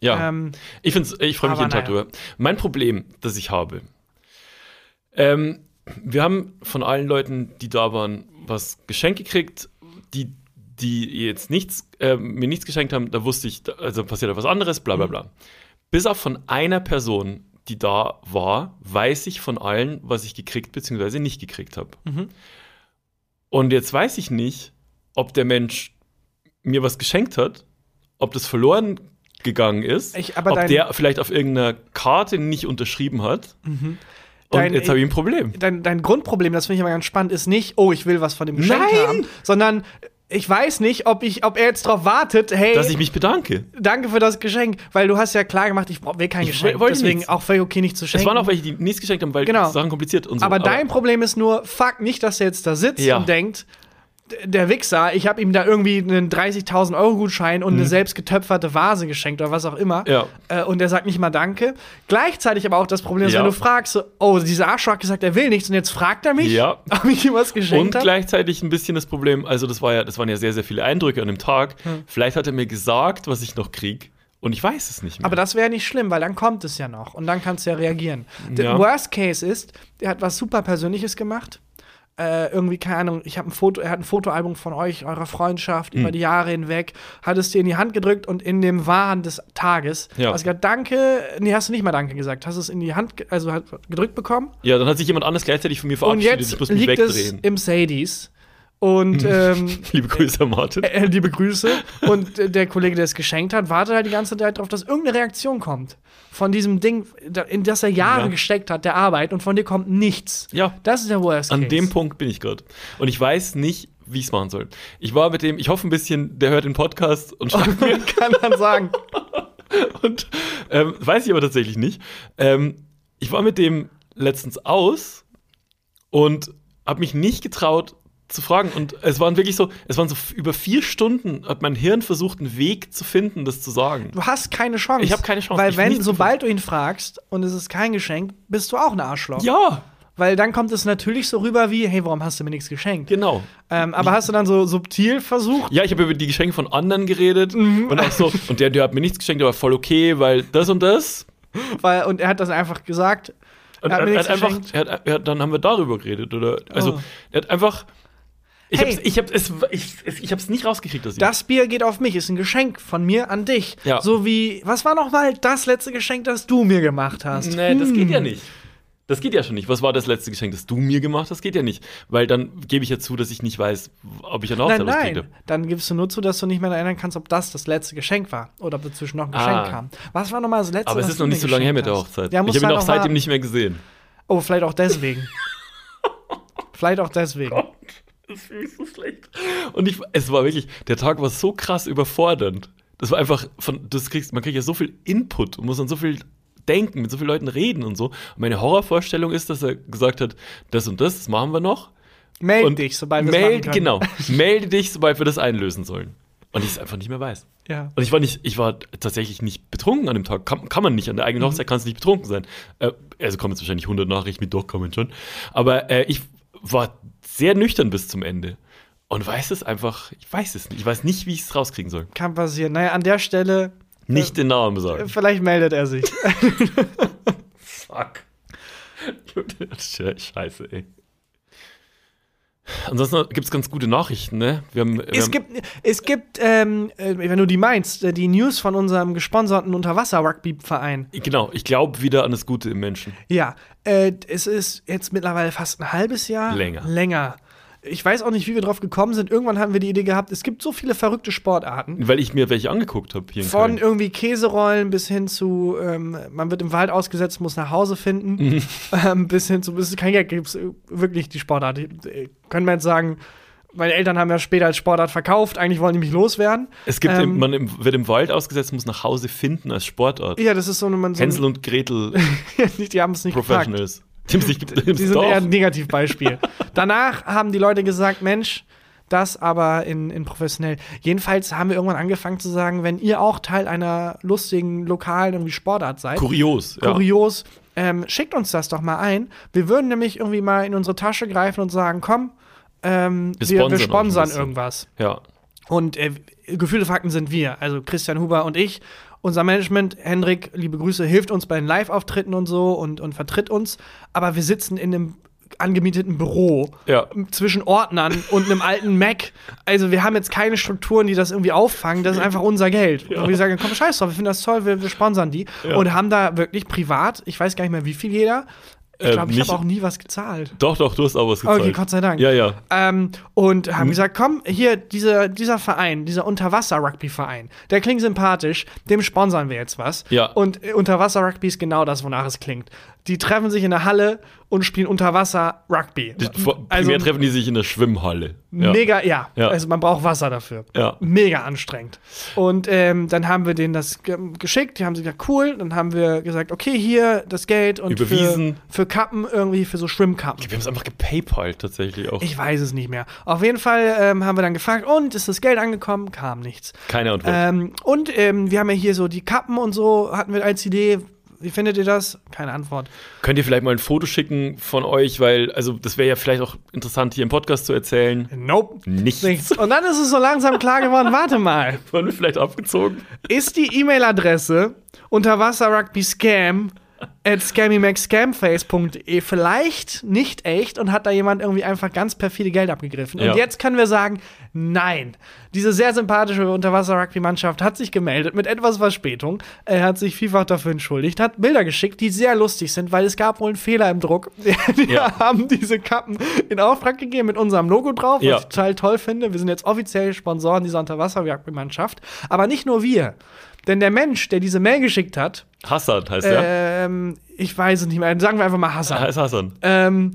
Ja. Ähm, ich ich freue mich aber jeden Tag naja. drüber. Mein Problem, das ich habe, ähm, wir haben von allen Leuten, die da waren, was geschenkt gekriegt, die, die jetzt nichts, äh, mir nichts geschenkt haben, da wusste ich, also passiert da was anderes, bla Mhm. bla bla. Bis auf von einer Person, die da war, weiß ich von allen, was ich gekriegt bzw. nicht gekriegt habe. Mhm. Und jetzt weiß ich nicht, ob der Mensch mir was geschenkt hat, ob das verloren gegangen ist, Ich- aber ob der vielleicht auf irgendeiner Karte nicht unterschrieben hat. Und Dein- jetzt habe ich ein Problem. Dein, dein Grundproblem, das finde ich immer ganz spannend, ist nicht, oh, ich will was von dem Geschenk Nein! haben, sondern ich weiß nicht, ob, ich, ob er jetzt darauf wartet, hey, Dass ich mich bedanke. danke für das Geschenk, weil du hast ja klar gemacht, ich will kein Ich Geschenk. wollte Deswegen nichts. auch völlig okay, nicht zu Es schenken. waren auch welche, die nichts geschenkt haben, weil Genau. Sachen kompliziert und so. aber dein Problem ist nur, fuck, nicht, dass er jetzt da sitzt Ja. und denkt, der Wichser, ich habe ihm da irgendwie einen 30.000 Euro Gutschein und eine selbst getöpferte Vase geschenkt oder was auch immer. Mhm. Ja. Äh, und er sagt nicht mal Danke. Gleichzeitig aber auch das Problem ist, Ja. wenn du fragst, so, oh, dieser Arschloch hat gesagt, er will nichts und jetzt fragt er mich, Ja. ob ich ihm was geschenkt Und habe. gleichzeitig ein bisschen das Problem, also das war ja, das waren ja sehr, sehr viele Eindrücke an dem Tag. Hm. Vielleicht hat er mir gesagt, was ich noch krieg. Und ich weiß es nicht mehr. Aber das wäre nicht schlimm, weil dann kommt es ja noch und dann kannst du ja reagieren. Der. Worst Case ist, er hat was super Persönliches gemacht. Äh, irgendwie, keine Ahnung, ich habe ein Foto, er hat ein Fotoalbum von euch, eurer Freundschaft Hm. über die Jahre hinweg, hat es dir in die Hand gedrückt und in dem Wahn des Tages Ja. hast du gesagt, danke, nee, hast du nicht mal Danke gesagt, hast es in die Hand, also hat gedrückt bekommen ja, dann hat sich jemand anders gleichzeitig von mir und verabschiedet. jetzt ich muss mich liegt es wegdrehen. im Sadies und ähm, Liebe Grüße, Martin. äh, liebe Grüße. Und äh, der Kollege, der es geschenkt hat, wartet halt die ganze Zeit darauf, dass irgendeine Reaktion kommt. Von diesem Ding, in das er Jahre Ja. gesteckt hat, der Arbeit, und von dir kommt nichts. Ja. Das ist der Worst An Case. dem Punkt bin ich gerade. Und ich weiß nicht, wie ich es machen soll. Ich war mit dem, ich hoffe ein bisschen, der hört den Podcast und schreibt mir. kann man sagen. Und ähm, weiß ich aber tatsächlich nicht. Ähm, ich war mit dem letztens aus und habe mich nicht getraut zu fragen. Und es waren wirklich so, es waren so über vier Stunden, hat mein Hirn versucht, einen Weg zu finden, das zu sagen. Du hast keine Chance. Ich hab keine Chance. Weil Ich wenn, sobald du ihn fragst und es ist kein Geschenk, bist du auch ein Arschloch. Ja, Weil dann kommt es natürlich so rüber wie, hey, warum hast du mir nichts geschenkt? genau. Ähm, aber hast du dann so subtil versucht, Ja, ich habe über die Geschenke von anderen geredet Mhm. und auch so, und der, der hat mir nichts geschenkt, war voll okay, weil das und das. weil, und er hat das einfach gesagt. Und Er hat er, mir er nichts hat einfach, er er hat, dann haben wir darüber geredet, oder? Also, Oh. er hat einfach. Ich Hey. hab's, ich hab's, es, ich, es- ich hab's nicht rausgekriegt, dass ich. Das Bier geht auf mich, ist ein Geschenk von mir an dich. Ja. So wie, was war noch mal das letzte Geschenk, das du mir gemacht hast? Nee, das geht ja Hm. nicht. Das geht ja schon nicht. Was war das letzte Geschenk, das du mir gemacht hast? Geht ja nicht. Weil dann gebe ich ja zu, dass ich nicht weiß, ob ich eine Nein, Hochzeit was kriege. nein. Dann gibst du nur zu, dass du nicht mehr erinnern kannst, ob das das letzte Geschenk war oder ob dazwischen noch ein Geschenk Ah. kam. Was war noch mal das letzte? Aber es ist noch nicht so lange her mit der? Hochzeit. Ja, ich habe ihn halt auch noch seitdem nicht mehr gesehen. Oh, vielleicht auch deswegen. vielleicht auch deswegen. Das ich so schlecht. Und ich, es war wirklich, der Tag war so krass überfordernd. Das war einfach von, das kriegst, man kriegt ja so viel Input und muss an so viel denken, mit so vielen Leuten reden und so. Und meine Horrorvorstellung ist, dass er gesagt hat, das und das, das machen wir noch. Meld und dich, sobald wir machen meld. Genau, melde dich, sobald wir das einlösen sollen. Und ich es einfach nicht mehr weiß. Ja. Und ich war nicht, ich war tatsächlich nicht betrunken an dem Tag. Kann, kann man nicht. An der Mhm. eigenen Hochzeit kannst du nicht betrunken sein. Äh, also kommen jetzt wahrscheinlich 100 Nachrichten mit, doch, kommen schon. Aber äh, ich war sehr nüchtern bis zum Ende. Und weiß es einfach, ich weiß es nicht. Ich weiß nicht, wie ich es rauskriegen soll. Kann passieren. Naja, an der Stelle, Nicht den Namen äh, sagen. vielleicht meldet er sich. Fuck. Scheiße, ey. Ansonsten gibt es ganz gute Nachrichten, ne? Wir haben, wir es gibt, es gibt ähm, äh, wenn du die meinst, äh, die News von unserem gesponserten Unterwasser-Rugby-Verein. Genau, ich glaube wieder an das Gute im Menschen. Ja, äh, es ist jetzt mittlerweile fast ein halbes Jahr. Länger. Länger. Ich weiß auch nicht, wie wir drauf gekommen sind. Irgendwann haben wir die Idee gehabt, es gibt so viele verrückte Sportarten. Weil ich mir welche angeguckt habe hier Von Köln. irgendwie Käserollen bis hin zu, ähm, man wird im Wald ausgesetzt, muss nach Hause finden, ähm, bis hin zu, bis es kein Geld gibt. Wirklich die Sportart. Äh, Können wir jetzt sagen, meine Eltern haben ja später als Sportart verkauft, eigentlich wollen die mich loswerden. Es gibt, Ähm, man im, wird im Wald ausgesetzt, muss nach Hause finden als Sportart. Ja, das ist so eine, man so Hänsel und Gretel die haben es nicht. Professionals. Die Die sind eher ein Negativbeispiel. Danach haben die Leute gesagt, Mensch, das aber in, in professionell. Jedenfalls haben wir irgendwann angefangen zu sagen, wenn ihr auch Teil einer lustigen lokalen irgendwie Sportart seid, Kurios. Ja. kurios, ähm, schickt uns das doch mal ein. Wir würden nämlich irgendwie mal in unsere Tasche greifen und sagen, komm, ähm, Wir wir, wir sponsern ein sponsern irgendwas. ja. Und äh, gefühlte Fakten sind wir, also Christian Huber und ich. Unser Management, Hendrik, liebe Grüße, hilft uns bei den Live-Auftritten und so und, und vertritt uns. Aber wir sitzen in einem angemieteten Büro Ja. zwischen Ordnern und einem alten Mac. Also wir haben jetzt keine Strukturen, die das irgendwie auffangen. Das ist einfach unser Geld. Und wir sagen, komm, scheiß drauf, wir finden das toll, wir, wir sponsern die. Und haben da wirklich privat, ich weiß gar nicht mehr, wie viel jeder, Ich glaube, ich habe auch nie was gezahlt. Doch, doch, du hast auch was gezahlt. Okay, Gott sei Dank. Ja, ja. Ähm, und haben Mhm. gesagt, komm, hier, dieser, dieser Verein, dieser Unterwasser-Rugby-Verein, der klingt sympathisch, dem sponsern wir jetzt was. Ja. Und äh, Unterwasser-Rugby ist genau das, wonach es klingt. Die treffen sich in der Halle und spielen Unterwasser-Rugby. Die- vor- Also Primär treffen die sich in der Schwimmhalle. Ja. mega, ja. Ja. Also man braucht Wasser dafür. Ja. Mega anstrengend. Und ähm, dann haben wir denen das ge geschickt, die haben gesagt, cool. Dann haben wir gesagt, okay, hier das Geld und Überwiesen. Für, für Kappen irgendwie, für so Schwimmkappen. Wir haben es einfach gepaypalt tatsächlich auch. Ich weiß es nicht mehr. Auf jeden Fall ähm, haben wir dann gefragt, und ist das Geld angekommen? Kam nichts. Keine Antwort. Ähm, und ähm, wir haben ja hier so die Kappen und so, hatten wir als Idee. Wie findet ihr das? Keine Antwort. Könnt ihr vielleicht mal ein Foto schicken von euch, weil, also das wäre ja vielleicht auch interessant hier im Podcast zu erzählen. Nope. Nichts. Nichts. Und dann ist es so langsam klar geworden, warte mal. Wurden wir vielleicht abgezogen? Ist die E-Mail-Adresse unterwasserrugbyscam at scammymacscamface.de vielleicht nicht echt und hat da jemand irgendwie einfach ganz perfide Geld abgegriffen. Ja. Und jetzt können wir sagen, nein. Diese sehr sympathische Unterwasser-Rugby-Mannschaft hat sich gemeldet mit etwas Verspätung. Er hat sich vielfach dafür entschuldigt, hat Bilder geschickt, die sehr lustig sind, weil es gab wohl einen Fehler im Druck. Wir Ja. haben diese Kappen in Auftrag gegeben mit unserem Logo drauf, was Ja. ich total toll finde. Wir sind jetzt offiziell Sponsoren dieser Unterwasser-Rugby-Mannschaft. Aber nicht nur wir. Denn der Mensch, der diese Mail geschickt hat, Hassan heißt er. ähm, ich weiß es nicht mehr, sagen wir einfach mal Hassan, heißt Hassan. ähm,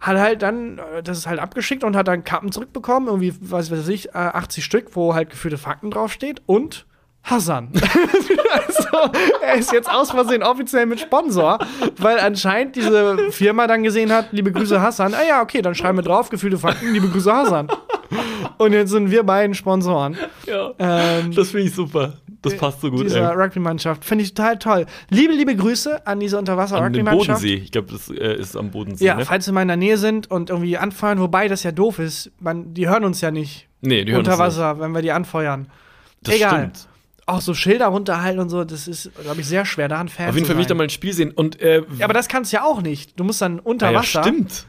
hat halt dann äh, das ist halt abgeschickt und hat dann Kappen zurückbekommen, irgendwie, was weiß ich, äh, 80 Stück, wo halt geführte Fakten draufsteht und Hassan. also, er ist jetzt aus Versehen offiziell mit Sponsor, weil anscheinend diese Firma dann gesehen hat, liebe Grüße Hassan. Ah ja, okay, dann schreiben wir drauf, gefühlte Fakten, liebe Grüße Hassan. Und jetzt sind wir beiden Sponsoren. Ja. Ähm, Das finde ich super. Das passt so gut. dieser Ey. Rugby-Mannschaft. Finde ich total toll. Liebe, liebe Grüße an diese Unterwasser-Rugby-Mannschaft. Bodensee. Ich glaube, das äh, ist am Bodensee. Ja, ne? falls sie mal in der Nähe sind und irgendwie anfeuern, wobei das ja doof ist. Man, die hören uns ja nicht Nee, die hören unter uns nicht. Wasser, wenn wir die anfeuern. Das Egal. stimmt. Auch so Schilder runterhalten und so, das ist, glaube ich, sehr schwer, da ein Fan Auf jeden Fall will ich da mal ein Spiel sehen. Und, äh, Ja, aber das kannst du ja auch nicht. Du musst dann unter ah, ja, Wasser. stimmt.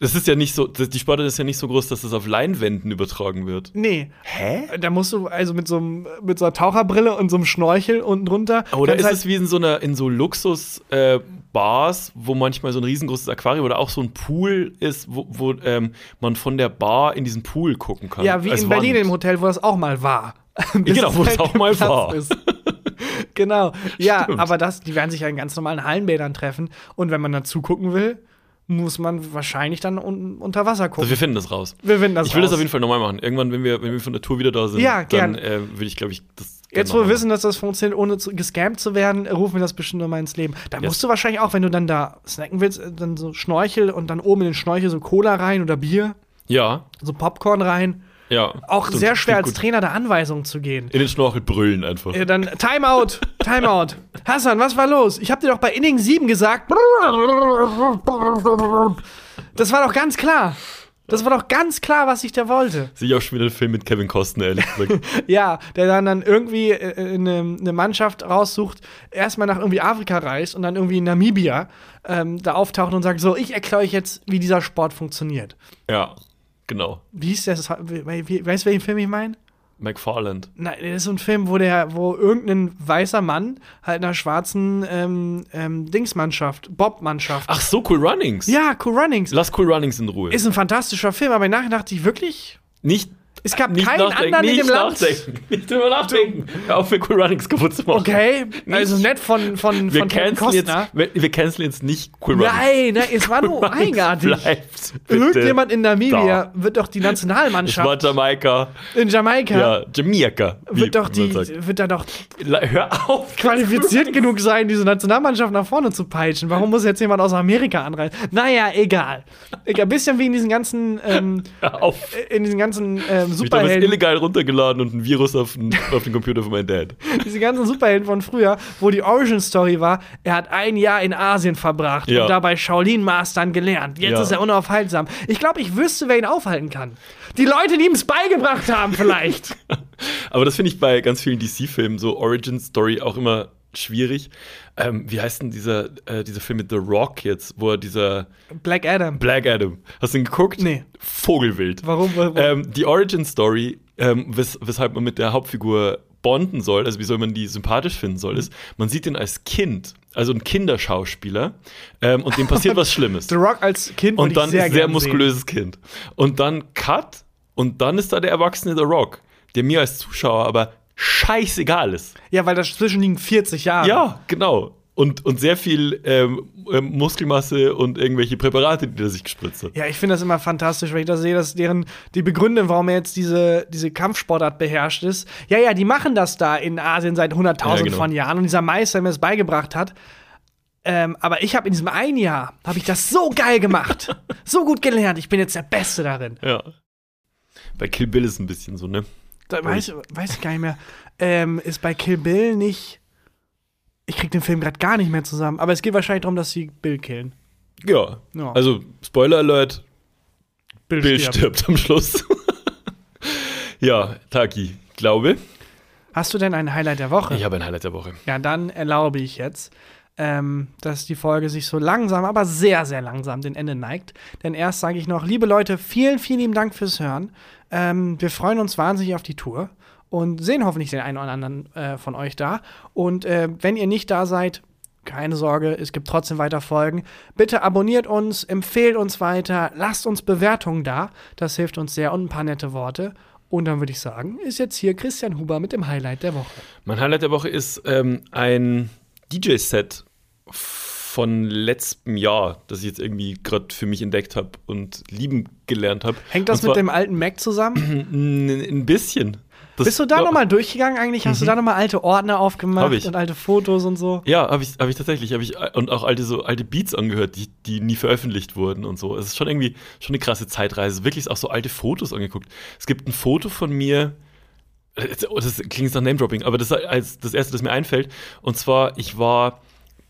Das ist ja nicht so, die Sportart ist ja nicht so groß, dass das auf Leinwänden übertragen wird. Nee. Hä? Da musst du also mit so, einem, mit so einer Taucherbrille und so einem Schnorchel unten drunter. Oder ist halt- es wie in so einer in so Luxus äh, Bars, wo manchmal so ein riesengroßes Aquarium oder auch so ein Pool ist, wo, wo ähm, man von der Bar in diesen Pool gucken kann. Ja, wie in Berlin Wand. im Hotel, wo das auch mal war. Genau, wo es auch mal war. ist. genau. Ja, Stimmt. aber das, die werden sich ja in ganz normalen Hallenbädern treffen. Und wenn man dann zugucken will, muss man wahrscheinlich dann un unter Wasser gucken. Also wir finden das raus. wir finden das Ich will das raus. auf jeden Fall nochmal machen. Irgendwann, wenn wir, wenn wir von der Tour wieder da sind, Ja, dann äh, würde ich, glaube ich, das. Jetzt, wo wir wissen, dass das funktioniert, ohne zu, gescampt zu werden, rufen wir das bestimmt nochmal ins Leben. Da Yes. musst du wahrscheinlich auch, wenn du dann da snacken willst, äh, dann so Schnorchel und dann oben in den Schnorchel so Cola rein oder Bier. Ja, so Popcorn rein. Ja. Auch So, sehr schwer als gut. Trainer da Anweisungen zu gehen. In den Schnorchel brüllen einfach. Ja, dann Timeout, Timeout. Hassan, was war los? Ich hab dir doch bei Inning 7 gesagt. Das war doch ganz klar. Das war doch ganz klar, was ich da wollte. Sehe ich auch schon wieder einen Film mit Kevin Costner, ehrlich gesagt. Ja, der dann, dann irgendwie äh, eine, eine Mannschaft raussucht, erstmal nach irgendwie Afrika reist und dann irgendwie in Namibia ähm, da auftaucht und sagt: So, ich erkläre euch jetzt, wie dieser Sport funktioniert. ja, genau. Wie hieß das? Weißt du, welchen Film ich meine? McFarland. Nein, das ist so ein Film, wo der, wo irgendein weißer Mann halt einer schwarzen ähm, ähm, Dingsmannschaft, Bobmannschaft. Ach so, Cool Runnings. Ja, Cool Runnings. Lass Cool Runnings in Ruhe. Ist ein fantastischer Film, aber nachher dachte ich wirklich, nicht. Es gab Nicht keinen anderen in dem Land. Nicht drüber nachdenken. Hör auf, mir Cool Runnings kaputt zu machen. Okay, also nett von, von, Wir von Kevin canceln jetzt, Costner. wir, wir canceln jetzt nicht Cool Runnings. Nein, nein, es war nur Runnings eigenartig. Bleibt Irgendjemand in Namibia da. wird doch die Es war Nationalmannschaft Jamaika. in Jamaika Ja, Jamaika. wird doch die wird da doch Hör auf. qualifiziert genug sein, diese Nationalmannschaft nach vorne zu peitschen. Warum muss jetzt jemand aus Amerika anreisen? Naja, egal. Egal, bisschen wie in diesen ganzen ähm, in diesen ganzen ähm, Ich habe das Superhelden, illegal runtergeladen und ein Virus auf den, auf den Computer von meinem Dad. diese ganzen Superhelden von früher, wo die Origin Story war, er hat ein Jahr in Asien verbracht Ja. und dabei Shaolin Mastern gelernt. Jetzt Ja. ist er unaufhaltsam. Ich glaube, ich wüsste, wer ihn aufhalten kann. Die Leute, die ihm es beigebracht haben, vielleicht. Aber das finde ich bei ganz vielen DC-Filmen, so Origin Story, auch immer schwierig. Ähm, wie heißt denn dieser, äh, dieser Film mit The Rock jetzt, wo er dieser Black Adam. Black Adam, hast du ihn geguckt? Nee. Vogelwild. Warum? warum? Ähm, die Origin Story, ähm, wes weshalb man mit der Hauptfigur bonden soll, also wie soll man die sympathisch finden soll, ist, man sieht ihn als Kind, also ein Kinderschauspieler, ähm, und dem passiert was Schlimmes. The Rock als Kind Und dann sehr sehr muskulöses Kind. Und dann Cut und dann ist da der erwachsene The Rock, der mir als Zuschauer aber scheißegal ist. Ja, weil dazwischen liegen 40 Jahre. Ja, genau. Und, und sehr viel ähm, ähm, Muskelmasse und irgendwelche Präparate, die er sich gespritzt hat. Ja, ich finde das immer fantastisch, wenn ich da sehe, dass deren die Begründung, warum er jetzt diese, diese Kampfsportart beherrscht ist. Ja, ja, die machen das da in Asien seit 100.000 Ja, genau. von Jahren und dieser Meister, der mir das beigebracht hat. Ähm, aber ich habe in diesem einen Jahr habe ich das so geil gemacht, so gut gelernt. Ich bin jetzt der Beste darin. Ja. Bei Kill Bill ist ein bisschen so, ne? Da weiß, weiß ich gar nicht mehr. Ähm, ist bei Kill Bill nicht. Ich krieg den Film gerade gar nicht mehr zusammen. Aber es geht wahrscheinlich darum, dass sie Bill killen. Ja. Ja. Also, Spoiler Alert, Bill, Bill stirbt. stirbt am Schluss. ja, Taki, glaube. Hast du denn ein Highlight der Woche? Ich habe ein Highlight der Woche. Ja, dann erlaube ich jetzt, ähm, dass die Folge sich so langsam, aber sehr, sehr langsam dem Ende neigt. Denn erst sage ich noch, liebe Leute, vielen, vielen lieben Dank fürs Hören. Ähm, wir freuen uns wahnsinnig auf die Tour und sehen hoffentlich den einen oder anderen äh, von euch da. Und äh, wenn ihr nicht da seid, keine Sorge, es gibt trotzdem weiter Folgen. Bitte abonniert uns, empfehlt uns weiter, lasst uns Bewertungen da. Das hilft uns sehr und ein paar nette Worte. Und dann würde ich sagen, ist jetzt hier Christian Huber mit dem Highlight der Woche. Mein Highlight der Woche ist ähm, ein DJ-Set von letztem Jahr, das ich jetzt irgendwie gerade für mich entdeckt habe und lieben gelernt habe. Hängt das mit dem alten Mac zusammen? Ein, bisschen. Das- Bist du da nochmal durchgegangen eigentlich? Hast du da nochmal alte Ordner aufgemacht und alte Fotos und so? Ja, habe ich, hab ich tatsächlich. Hab ich, und auch alte, so alte Beats angehört, die, die nie veröffentlicht wurden und so. Es ist schon irgendwie schon eine krasse Zeitreise. Wirklich auch so alte Fotos angeguckt. Es gibt ein Foto von mir. äh, Das klingt nach Name-Dropping, aber das ist das erste, das mir einfällt. Und zwar, ich war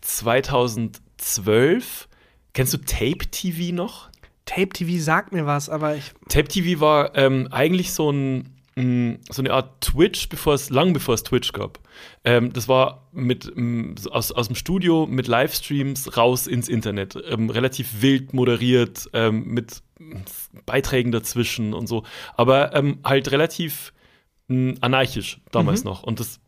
2012. Kennst du Tape TV noch? Tape TV sagt mir was, aber ich. Tape TV war ähm, eigentlich so ein mh, so eine Art Twitch, bevor es lang bevor es Twitch gab. Ähm, das war mit so aus, aus dem Studio mit Livestreams raus ins Internet, ähm, relativ wild moderiert ähm, mit Beiträgen dazwischen und so, aber ähm, halt relativ mh, anarchisch damals noch und das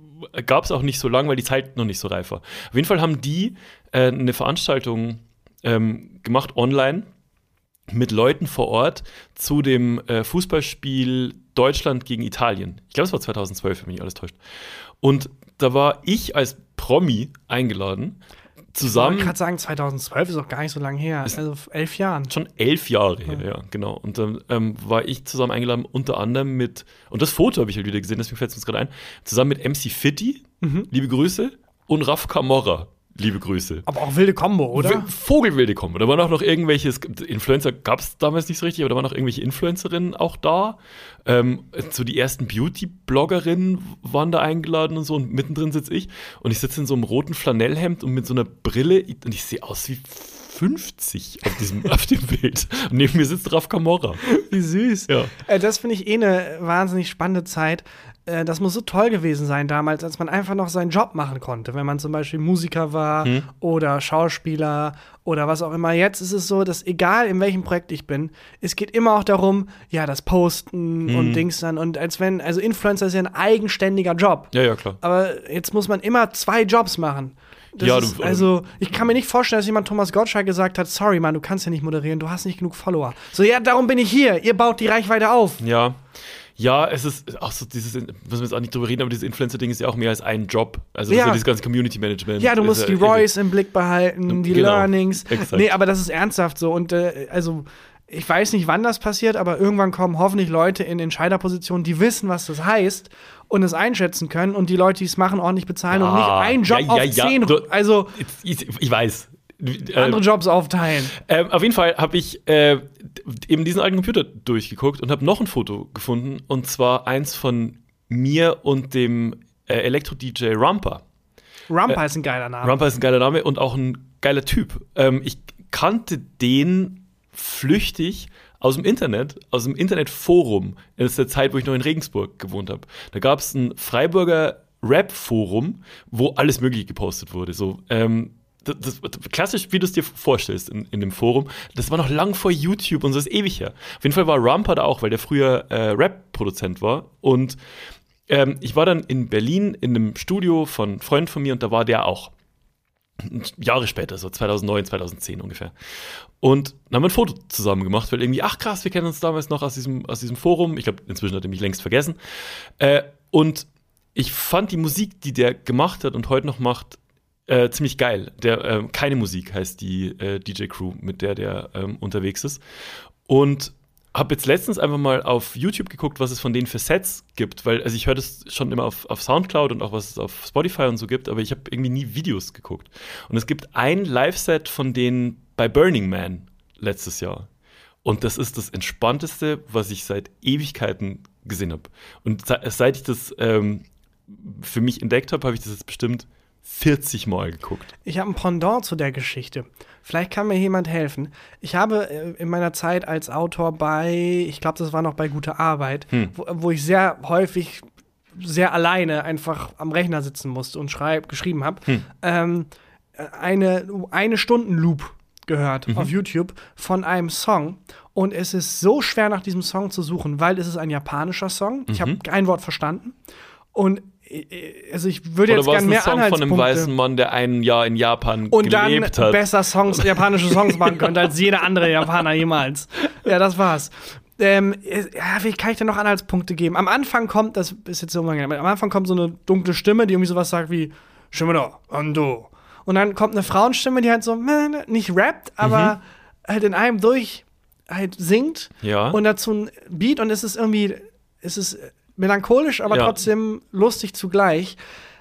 gab es auch nicht so lang, weil die Zeit noch nicht so reif war. Auf jeden Fall haben die äh, eine Veranstaltung ähm, gemacht online mit Leuten vor Ort zu dem äh, Fußballspiel Deutschland gegen Italien. Ich glaube, es war 2012, wenn mich alles täuscht. Und da war ich als Promi eingeladen, Ich zusammen gerade sagen, 2012 ist auch gar nicht so lange her. also elf Jahren. schon elf Jahre her, ja, genau. Und dann ähm, war ich zusammen eingeladen, unter anderem mit, und das Foto habe ich halt wieder gesehen, deswegen fällt es uns gerade ein, zusammen mit MC Fitti, liebe Grüße, und Raf Camorra, liebe Grüße. Aber auch wilde Kombo, oder? Vogelwilde kommen. Da waren auch noch irgendwelche, Influencer gab es damals nicht so richtig, aber da waren noch irgendwelche Influencerinnen auch da. Ähm, so die ersten Beauty-Bloggerinnen waren da eingeladen und so und mittendrin sitze ich und ich sitze in so einem roten Flanellhemd und mit so einer Brille und ich sehe aus wie 50 auf diesem auf dem Bild. Und neben mir sitzt Raf Camorra. Wie süß. Ja. Äh, das finde ich eh eine wahnsinnig spannende Zeit. Äh, das muss so toll gewesen sein damals, als man einfach noch seinen Job machen konnte. Wenn man zum Beispiel Musiker war Hm. oder Schauspieler oder was auch immer. Jetzt ist es so, dass egal in welchem Projekt ich bin, es geht immer auch darum, ja, das Posten Hm. und Dings dann. Und als wenn, also Influencer ist ja ein eigenständiger Job. Ja, ja, klar. Aber jetzt muss man immer zwei Jobs machen. Das Ja, ist, du- also, ich kann mir nicht vorstellen, dass jemand Thomas Gottschalk gesagt hat: Sorry, Mann, du kannst ja nicht moderieren, du hast nicht genug Follower. So, ja, darum bin ich hier. Ihr baut die Reichweite auf. Ja. Ja, es ist auch so dieses, müssen wir jetzt auch nicht drüber reden, aber dieses Influencer-Ding ist ja auch mehr als ein Job. Also Ja. so dieses ganze Community-Management. Ja, du ist musst die Royce im Blick behalten, die Genau, Learnings. exakt. Nee, aber das ist ernsthaft so. Und äh, also, ich weiß nicht, wann das passiert, aber irgendwann kommen hoffentlich Leute in Entscheiderpositionen, die wissen, was das heißt und es einschätzen können und die Leute, die es machen, ordentlich bezahlen und nicht einen Job ja, ja, auf ja. zehn, Du- also Ich, ich weiß. Äh, andere Jobs aufteilen. Ähm, auf jeden Fall habe ich äh, eben diesen alten Computer durchgeguckt und habe noch ein Foto gefunden. Und zwar eins von mir und dem äh, Elektro-DJ Rumper. Rumpa ist ein geiler Name. Rumper ist ein geiler Name und auch ein geiler Typ. Ähm, ich kannte den flüchtig aus dem Internet, aus dem Internetforum. Das ist der Zeit, wo ich noch in Regensburg gewohnt habe. Da gab es ein Freiburger Rap-Forum, wo alles Mögliche gepostet wurde. So, ähm, das, das, klassisch, wie du es dir vorstellst in, in dem Forum. Das war noch lang vor YouTube und so ist ewig her. Auf jeden Fall war Rumper da auch, weil der früher äh, Rap-Produzent war und ähm, ich war dann in Berlin in einem Studio von einem Freund von mir und da war der auch. Jahre später, so 2009, 2010 ungefähr. Und dann haben wir ein Foto zusammen gemacht, weil irgendwie, ach krass, wir kennen uns damals noch aus diesem, aus diesem Forum. Ich glaube, inzwischen hat er mich längst vergessen. Äh, und ich fand die Musik, die der gemacht hat und heute noch macht, äh, ziemlich geil. Der äh, keine Musik heißt die äh, DJ Crew, mit der der ähm, unterwegs ist. Und habe jetzt letztens einfach mal auf YouTube geguckt, was es von denen für Sets gibt, weil also ich höre das schon immer auf, auf Soundcloud und auch was es auf Spotify und so gibt, aber ich habe irgendwie nie Videos geguckt. Und es gibt ein Live-Set von denen bei Burning Man letztes Jahr. Und das ist das Entspannteste, was ich seit Ewigkeiten gesehen habe. Und seit ich das ähm, für mich entdeckt habe, habe ich das jetzt bestimmt 40 Mal geguckt. Ich habe ein Pendant zu der Geschichte. Vielleicht kann mir jemand helfen. Ich habe äh, in meiner Zeit als Autor bei, ich glaube, das war noch bei Gute Arbeit, hm. wo, wo, ich sehr häufig sehr alleine einfach am Rechner sitzen musste und schreib, geschrieben habe, hm. ähm, eine, eine Stunden Loop gehört mhm. auf YouTube von einem Song. Und es ist so schwer nach diesem Song zu suchen, weil es ist ein japanischer Song. Mhm. Ich habe kein Wort verstanden. Und also ich würde jetzt gerne mehr Song von einem weißen Mann, der ein Jahr in Japan und gelebt dann besser Songs, japanische Songs machen könnte als jeder andere Japaner jemals. Ja, das war's. Ähm, ja, wie kann ich denn noch Anhaltspunkte geben? Am Anfang kommt, das ist jetzt so am Anfang kommt so eine dunkle Stimme, die irgendwie sowas sagt wie Shimano, Ando. Und dann kommt eine Frauenstimme, die halt so nicht rappt, aber mhm. halt in einem durch halt singt ja. und dazu ein Beat und es ist irgendwie, es ist melancholisch, aber ja. trotzdem lustig zugleich.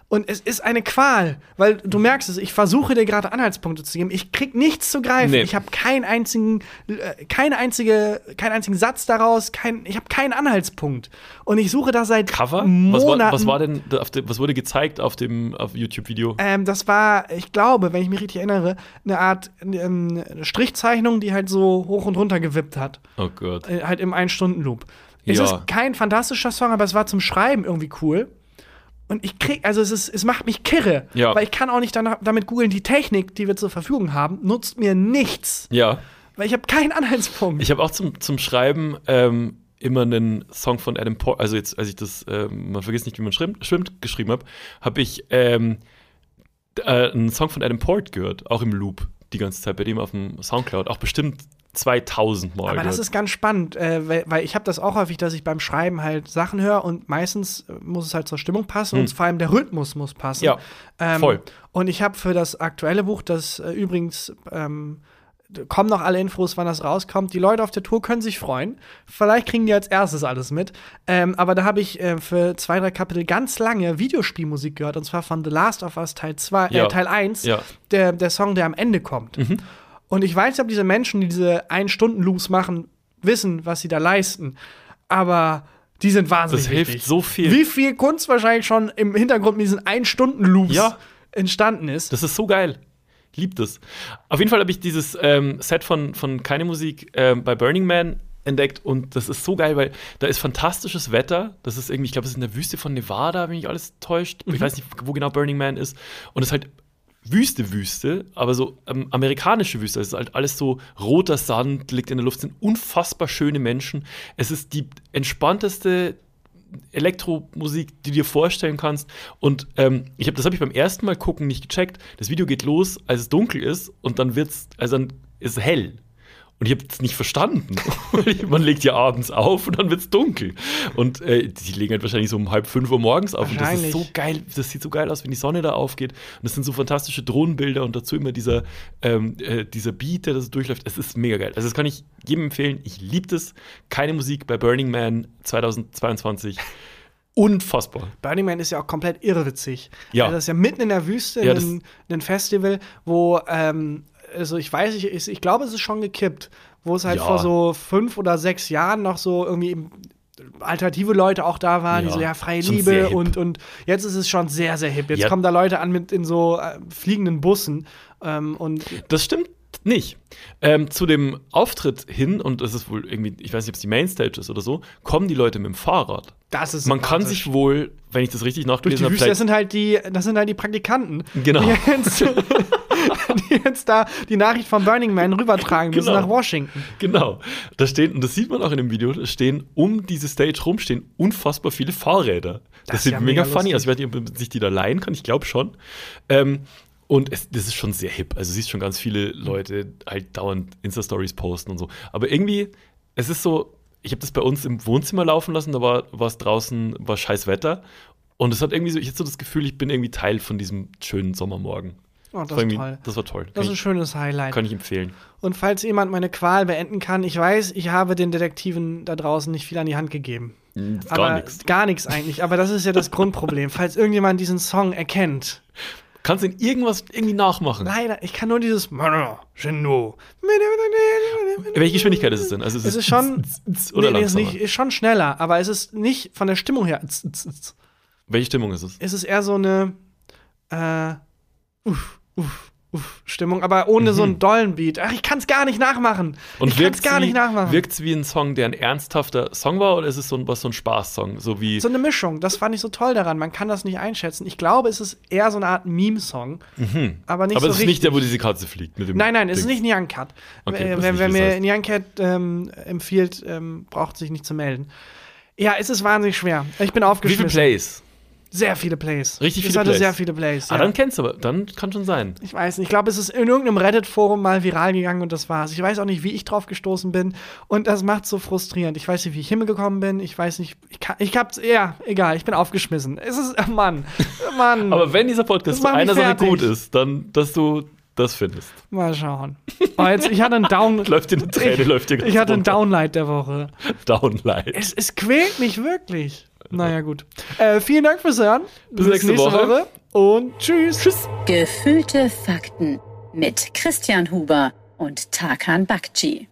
Und es ist eine Qual, weil du merkst es, ich versuche dir gerade Anhaltspunkte zu geben. Ich krieg nichts zu greifen. Nee. Ich habe keinen einzigen, äh, keine einzige, keinen einzigen Satz daraus, kein, ich habe keinen Anhaltspunkt. Und ich suche da seit Cover? Monaten. Was war, was war denn, was wurde gezeigt auf dem auf YouTube-Video? Ähm, das war, ich glaube, wenn ich mich richtig erinnere, eine Art ähm, Strichzeichnung, die halt so hoch und runter gewippt hat. Oh Gott. Äh, halt im Ein-Stunden-Loop. Es ja. ist kein fantastischer Song, aber es war zum Schreiben irgendwie cool. Und ich krieg, also es ist, es macht mich kirre, ja. weil ich kann auch nicht danach, damit googeln, die Technik, die wir zur Verfügung haben, nutzt mir nichts. Ja. Weil ich habe keinen Anhaltspunkt. Ich habe auch zum, zum Schreiben ähm, immer einen Song von Adam Port, also jetzt, als ich das, ähm, man vergisst nicht, wie man schwimmt, schwimmt geschrieben habe, habe ich ähm, äh, einen Song von Adam Port gehört, auch im Loop die ganze Zeit bei dem auf dem Soundcloud, auch bestimmt 2000 Mal. Aber das ist ganz spannend, äh, weil, weil, ich habe das auch häufig, dass ich beim Schreiben halt Sachen höre und meistens äh, muss es halt zur Stimmung passen hm. und vor allem der Rhythmus muss passen. Ja, ähm, voll. Und ich habe für das aktuelle Buch, das äh, übrigens ähm, kommen noch alle Infos, wann das rauskommt. Die Leute auf der Tour können sich freuen. Vielleicht kriegen die als erstes alles mit. Ähm, aber da habe ich äh, für zwei, drei Kapitel ganz lange Videospielmusik gehört. Und zwar von The Last of Us Teil 2, äh, ja. Teil 1. Ja. Der, der Song, der am Ende kommt. Mhm. Und ich weiß nicht, ob diese Menschen, die diese Ein-Stunden-Loops machen, wissen, was sie da leisten. Aber die sind wahnsinnig Das hilft wichtig. so viel. Wie viel Kunst wahrscheinlich schon im Hintergrund mit diesen Ein-Stunden-Loops ja. entstanden ist. Das ist so geil. Liebt es. Auf jeden Fall habe ich dieses ähm, Set von, von Keine Musik ähm, bei Burning Man entdeckt und das ist so geil, weil da ist fantastisches Wetter. Das ist irgendwie, ich glaube, es ist in der Wüste von Nevada, wenn mich alles täuscht. Mhm. Ich weiß nicht, wo genau Burning Man ist. Und es ist halt Wüste, Wüste, aber so ähm, amerikanische Wüste. Es ist halt alles so roter Sand, liegt in der Luft, sind unfassbar schöne Menschen. Es ist die entspannteste Elektromusik, die du dir vorstellen kannst. Und ähm, ich habe das habe ich beim ersten Mal gucken nicht gecheckt. Das Video geht los, als es dunkel ist und dann wird's, also dann ist es hell. Und ich habe es nicht verstanden. Man legt ja abends auf und dann wird es dunkel. Und äh, die legen halt wahrscheinlich so um halb fünf Uhr morgens auf. Und das ist so geil. Das sieht so geil aus, wenn die Sonne da aufgeht. Und das sind so fantastische Drohnenbilder und dazu immer dieser, ähm, äh, dieser Beat, der das durchläuft. Es ist mega geil. Also, das kann ich jedem empfehlen. Ich liebe das. Keine Musik bei Burning Man 2022 unfassbar. Burning Man ist ja auch komplett irrwitzig. Ja. Also das ist ja mitten in der Wüste, ja, ein, Festival, wo ähm, also ich weiß, ich, ich, glaube, es ist schon gekippt, wo es halt ja. vor so fünf oder sechs Jahren noch so irgendwie alternative Leute auch da waren, ja, die so, ja, freie Liebe und, und jetzt ist es schon sehr, sehr hip. Jetzt ja. kommen da Leute an mit in so äh, fliegenden Bussen. Ähm, und das stimmt nicht. Ähm, zu dem Auftritt hin, und das ist wohl irgendwie, ich weiß nicht, ob es die Mainstage ist oder so, kommen die Leute mit dem Fahrrad. Das ist Man kann sich wohl, wenn ich das richtig nachgelesen habe, das sind halt die, das sind halt die Praktikanten. Genau. die jetzt da die Nachricht von Burning Man rübertragen müssen Genau. nach Washington. Genau. Da stehen, und das sieht man auch in dem Video, da stehen um diese Stage rum stehen unfassbar viele Fahrräder. Das, Das sieht ja mega mega funny aus. Ich weiß nicht, ob man sich die da leihen kann. Ich glaube schon. Ähm, und es, das ist schon sehr hip. Also siehst schon ganz viele Leute halt dauernd Insta-Stories posten und so. Aber irgendwie, es ist so, ich habe das bei uns im Wohnzimmer laufen lassen, da war es draußen, war scheiß Wetter. Und es hat irgendwie so, ich hatte so das Gefühl, ich bin irgendwie Teil von diesem schönen Sommermorgen. Oh, das war irgendwie- toll. Das war toll. Das ist ein schönes Highlight. kann ich empfehlen. Und falls jemand meine Qual beenden kann, ich weiß, ich habe den Detektiven da draußen nicht viel an die Hand gegeben. Gar Aber nichts. Gar nichts eigentlich. Aber das ist ja das Grundproblem. Falls irgendjemand diesen Song erkennt. Kannst du in irgendwas irgendwie nachmachen? Leider, ich kann nur dieses Geno. Welche Geschwindigkeit ist es denn? Also Es ist schon. oder nee, nee, ist, nicht, ist schon schneller, aber es ist nicht von der Stimmung her. Welche Stimmung ist es? Es ist eher so eine. Äh, uff, uff, uff Stimmung, aber ohne so einen dollen Beat. Ach, ich kann es gar nicht nachmachen. Und ich kann es gar wie, nicht nachmachen. Wirkt es wie ein Song, der ein ernsthafter Song war, oder ist es so ein, was, so ein Spaßsong? So wie. So eine Mischung, das fand ich so toll daran. Man kann das nicht einschätzen. Ich glaube, es ist eher so eine Art Meme-Song, aber nicht Mhm. aber so es ist richtig. nicht der, wo diese Katze fliegt. Nein, nein, es ist nicht Nyan Cut. Okay, Äh, wenn wenn wie mir heißt. Nyan Cat ähm, empfiehlt, ähm, braucht sich nicht zu melden. Ja, es ist wahnsinnig schwer. Ich bin Wie aufgeschmissen. viele Plays? Sehr viele Plays. Richtig viele hatte Plays. sehr viele Plays. Ah, Ja. dann kennst du aber. Dann kann schon sein. ich weiß nicht. Ich glaube, es ist in irgendeinem Reddit-Forum mal viral gegangen und das war's. Ich weiß auch nicht, wie ich drauf gestoßen bin. Und das macht so frustrierend. Ich weiß nicht, wie ich hingekommen bin. Ich weiß nicht. Ich, kann, ich hab's. Ja, egal. Ich bin aufgeschmissen. Es ist. Oh Mann. Oh Mann. Aber wenn dieser Podcast zu einer Sache gut ist, dann, dass du das findest. mal schauen. Oh, jetzt, ich hatte einen Down. Läuft dir eine Träne, ich, läuft dir Ich hatte einen runter. Downlight der Woche. Downlight. Es, es quält mich wirklich. Naja, gut. Äh, vielen Dank fürs Hören. Bis nächste Woche. Und tschüss. Tschüss. Gefühlte Fakten mit Christian Huber und Tarkan Bakci.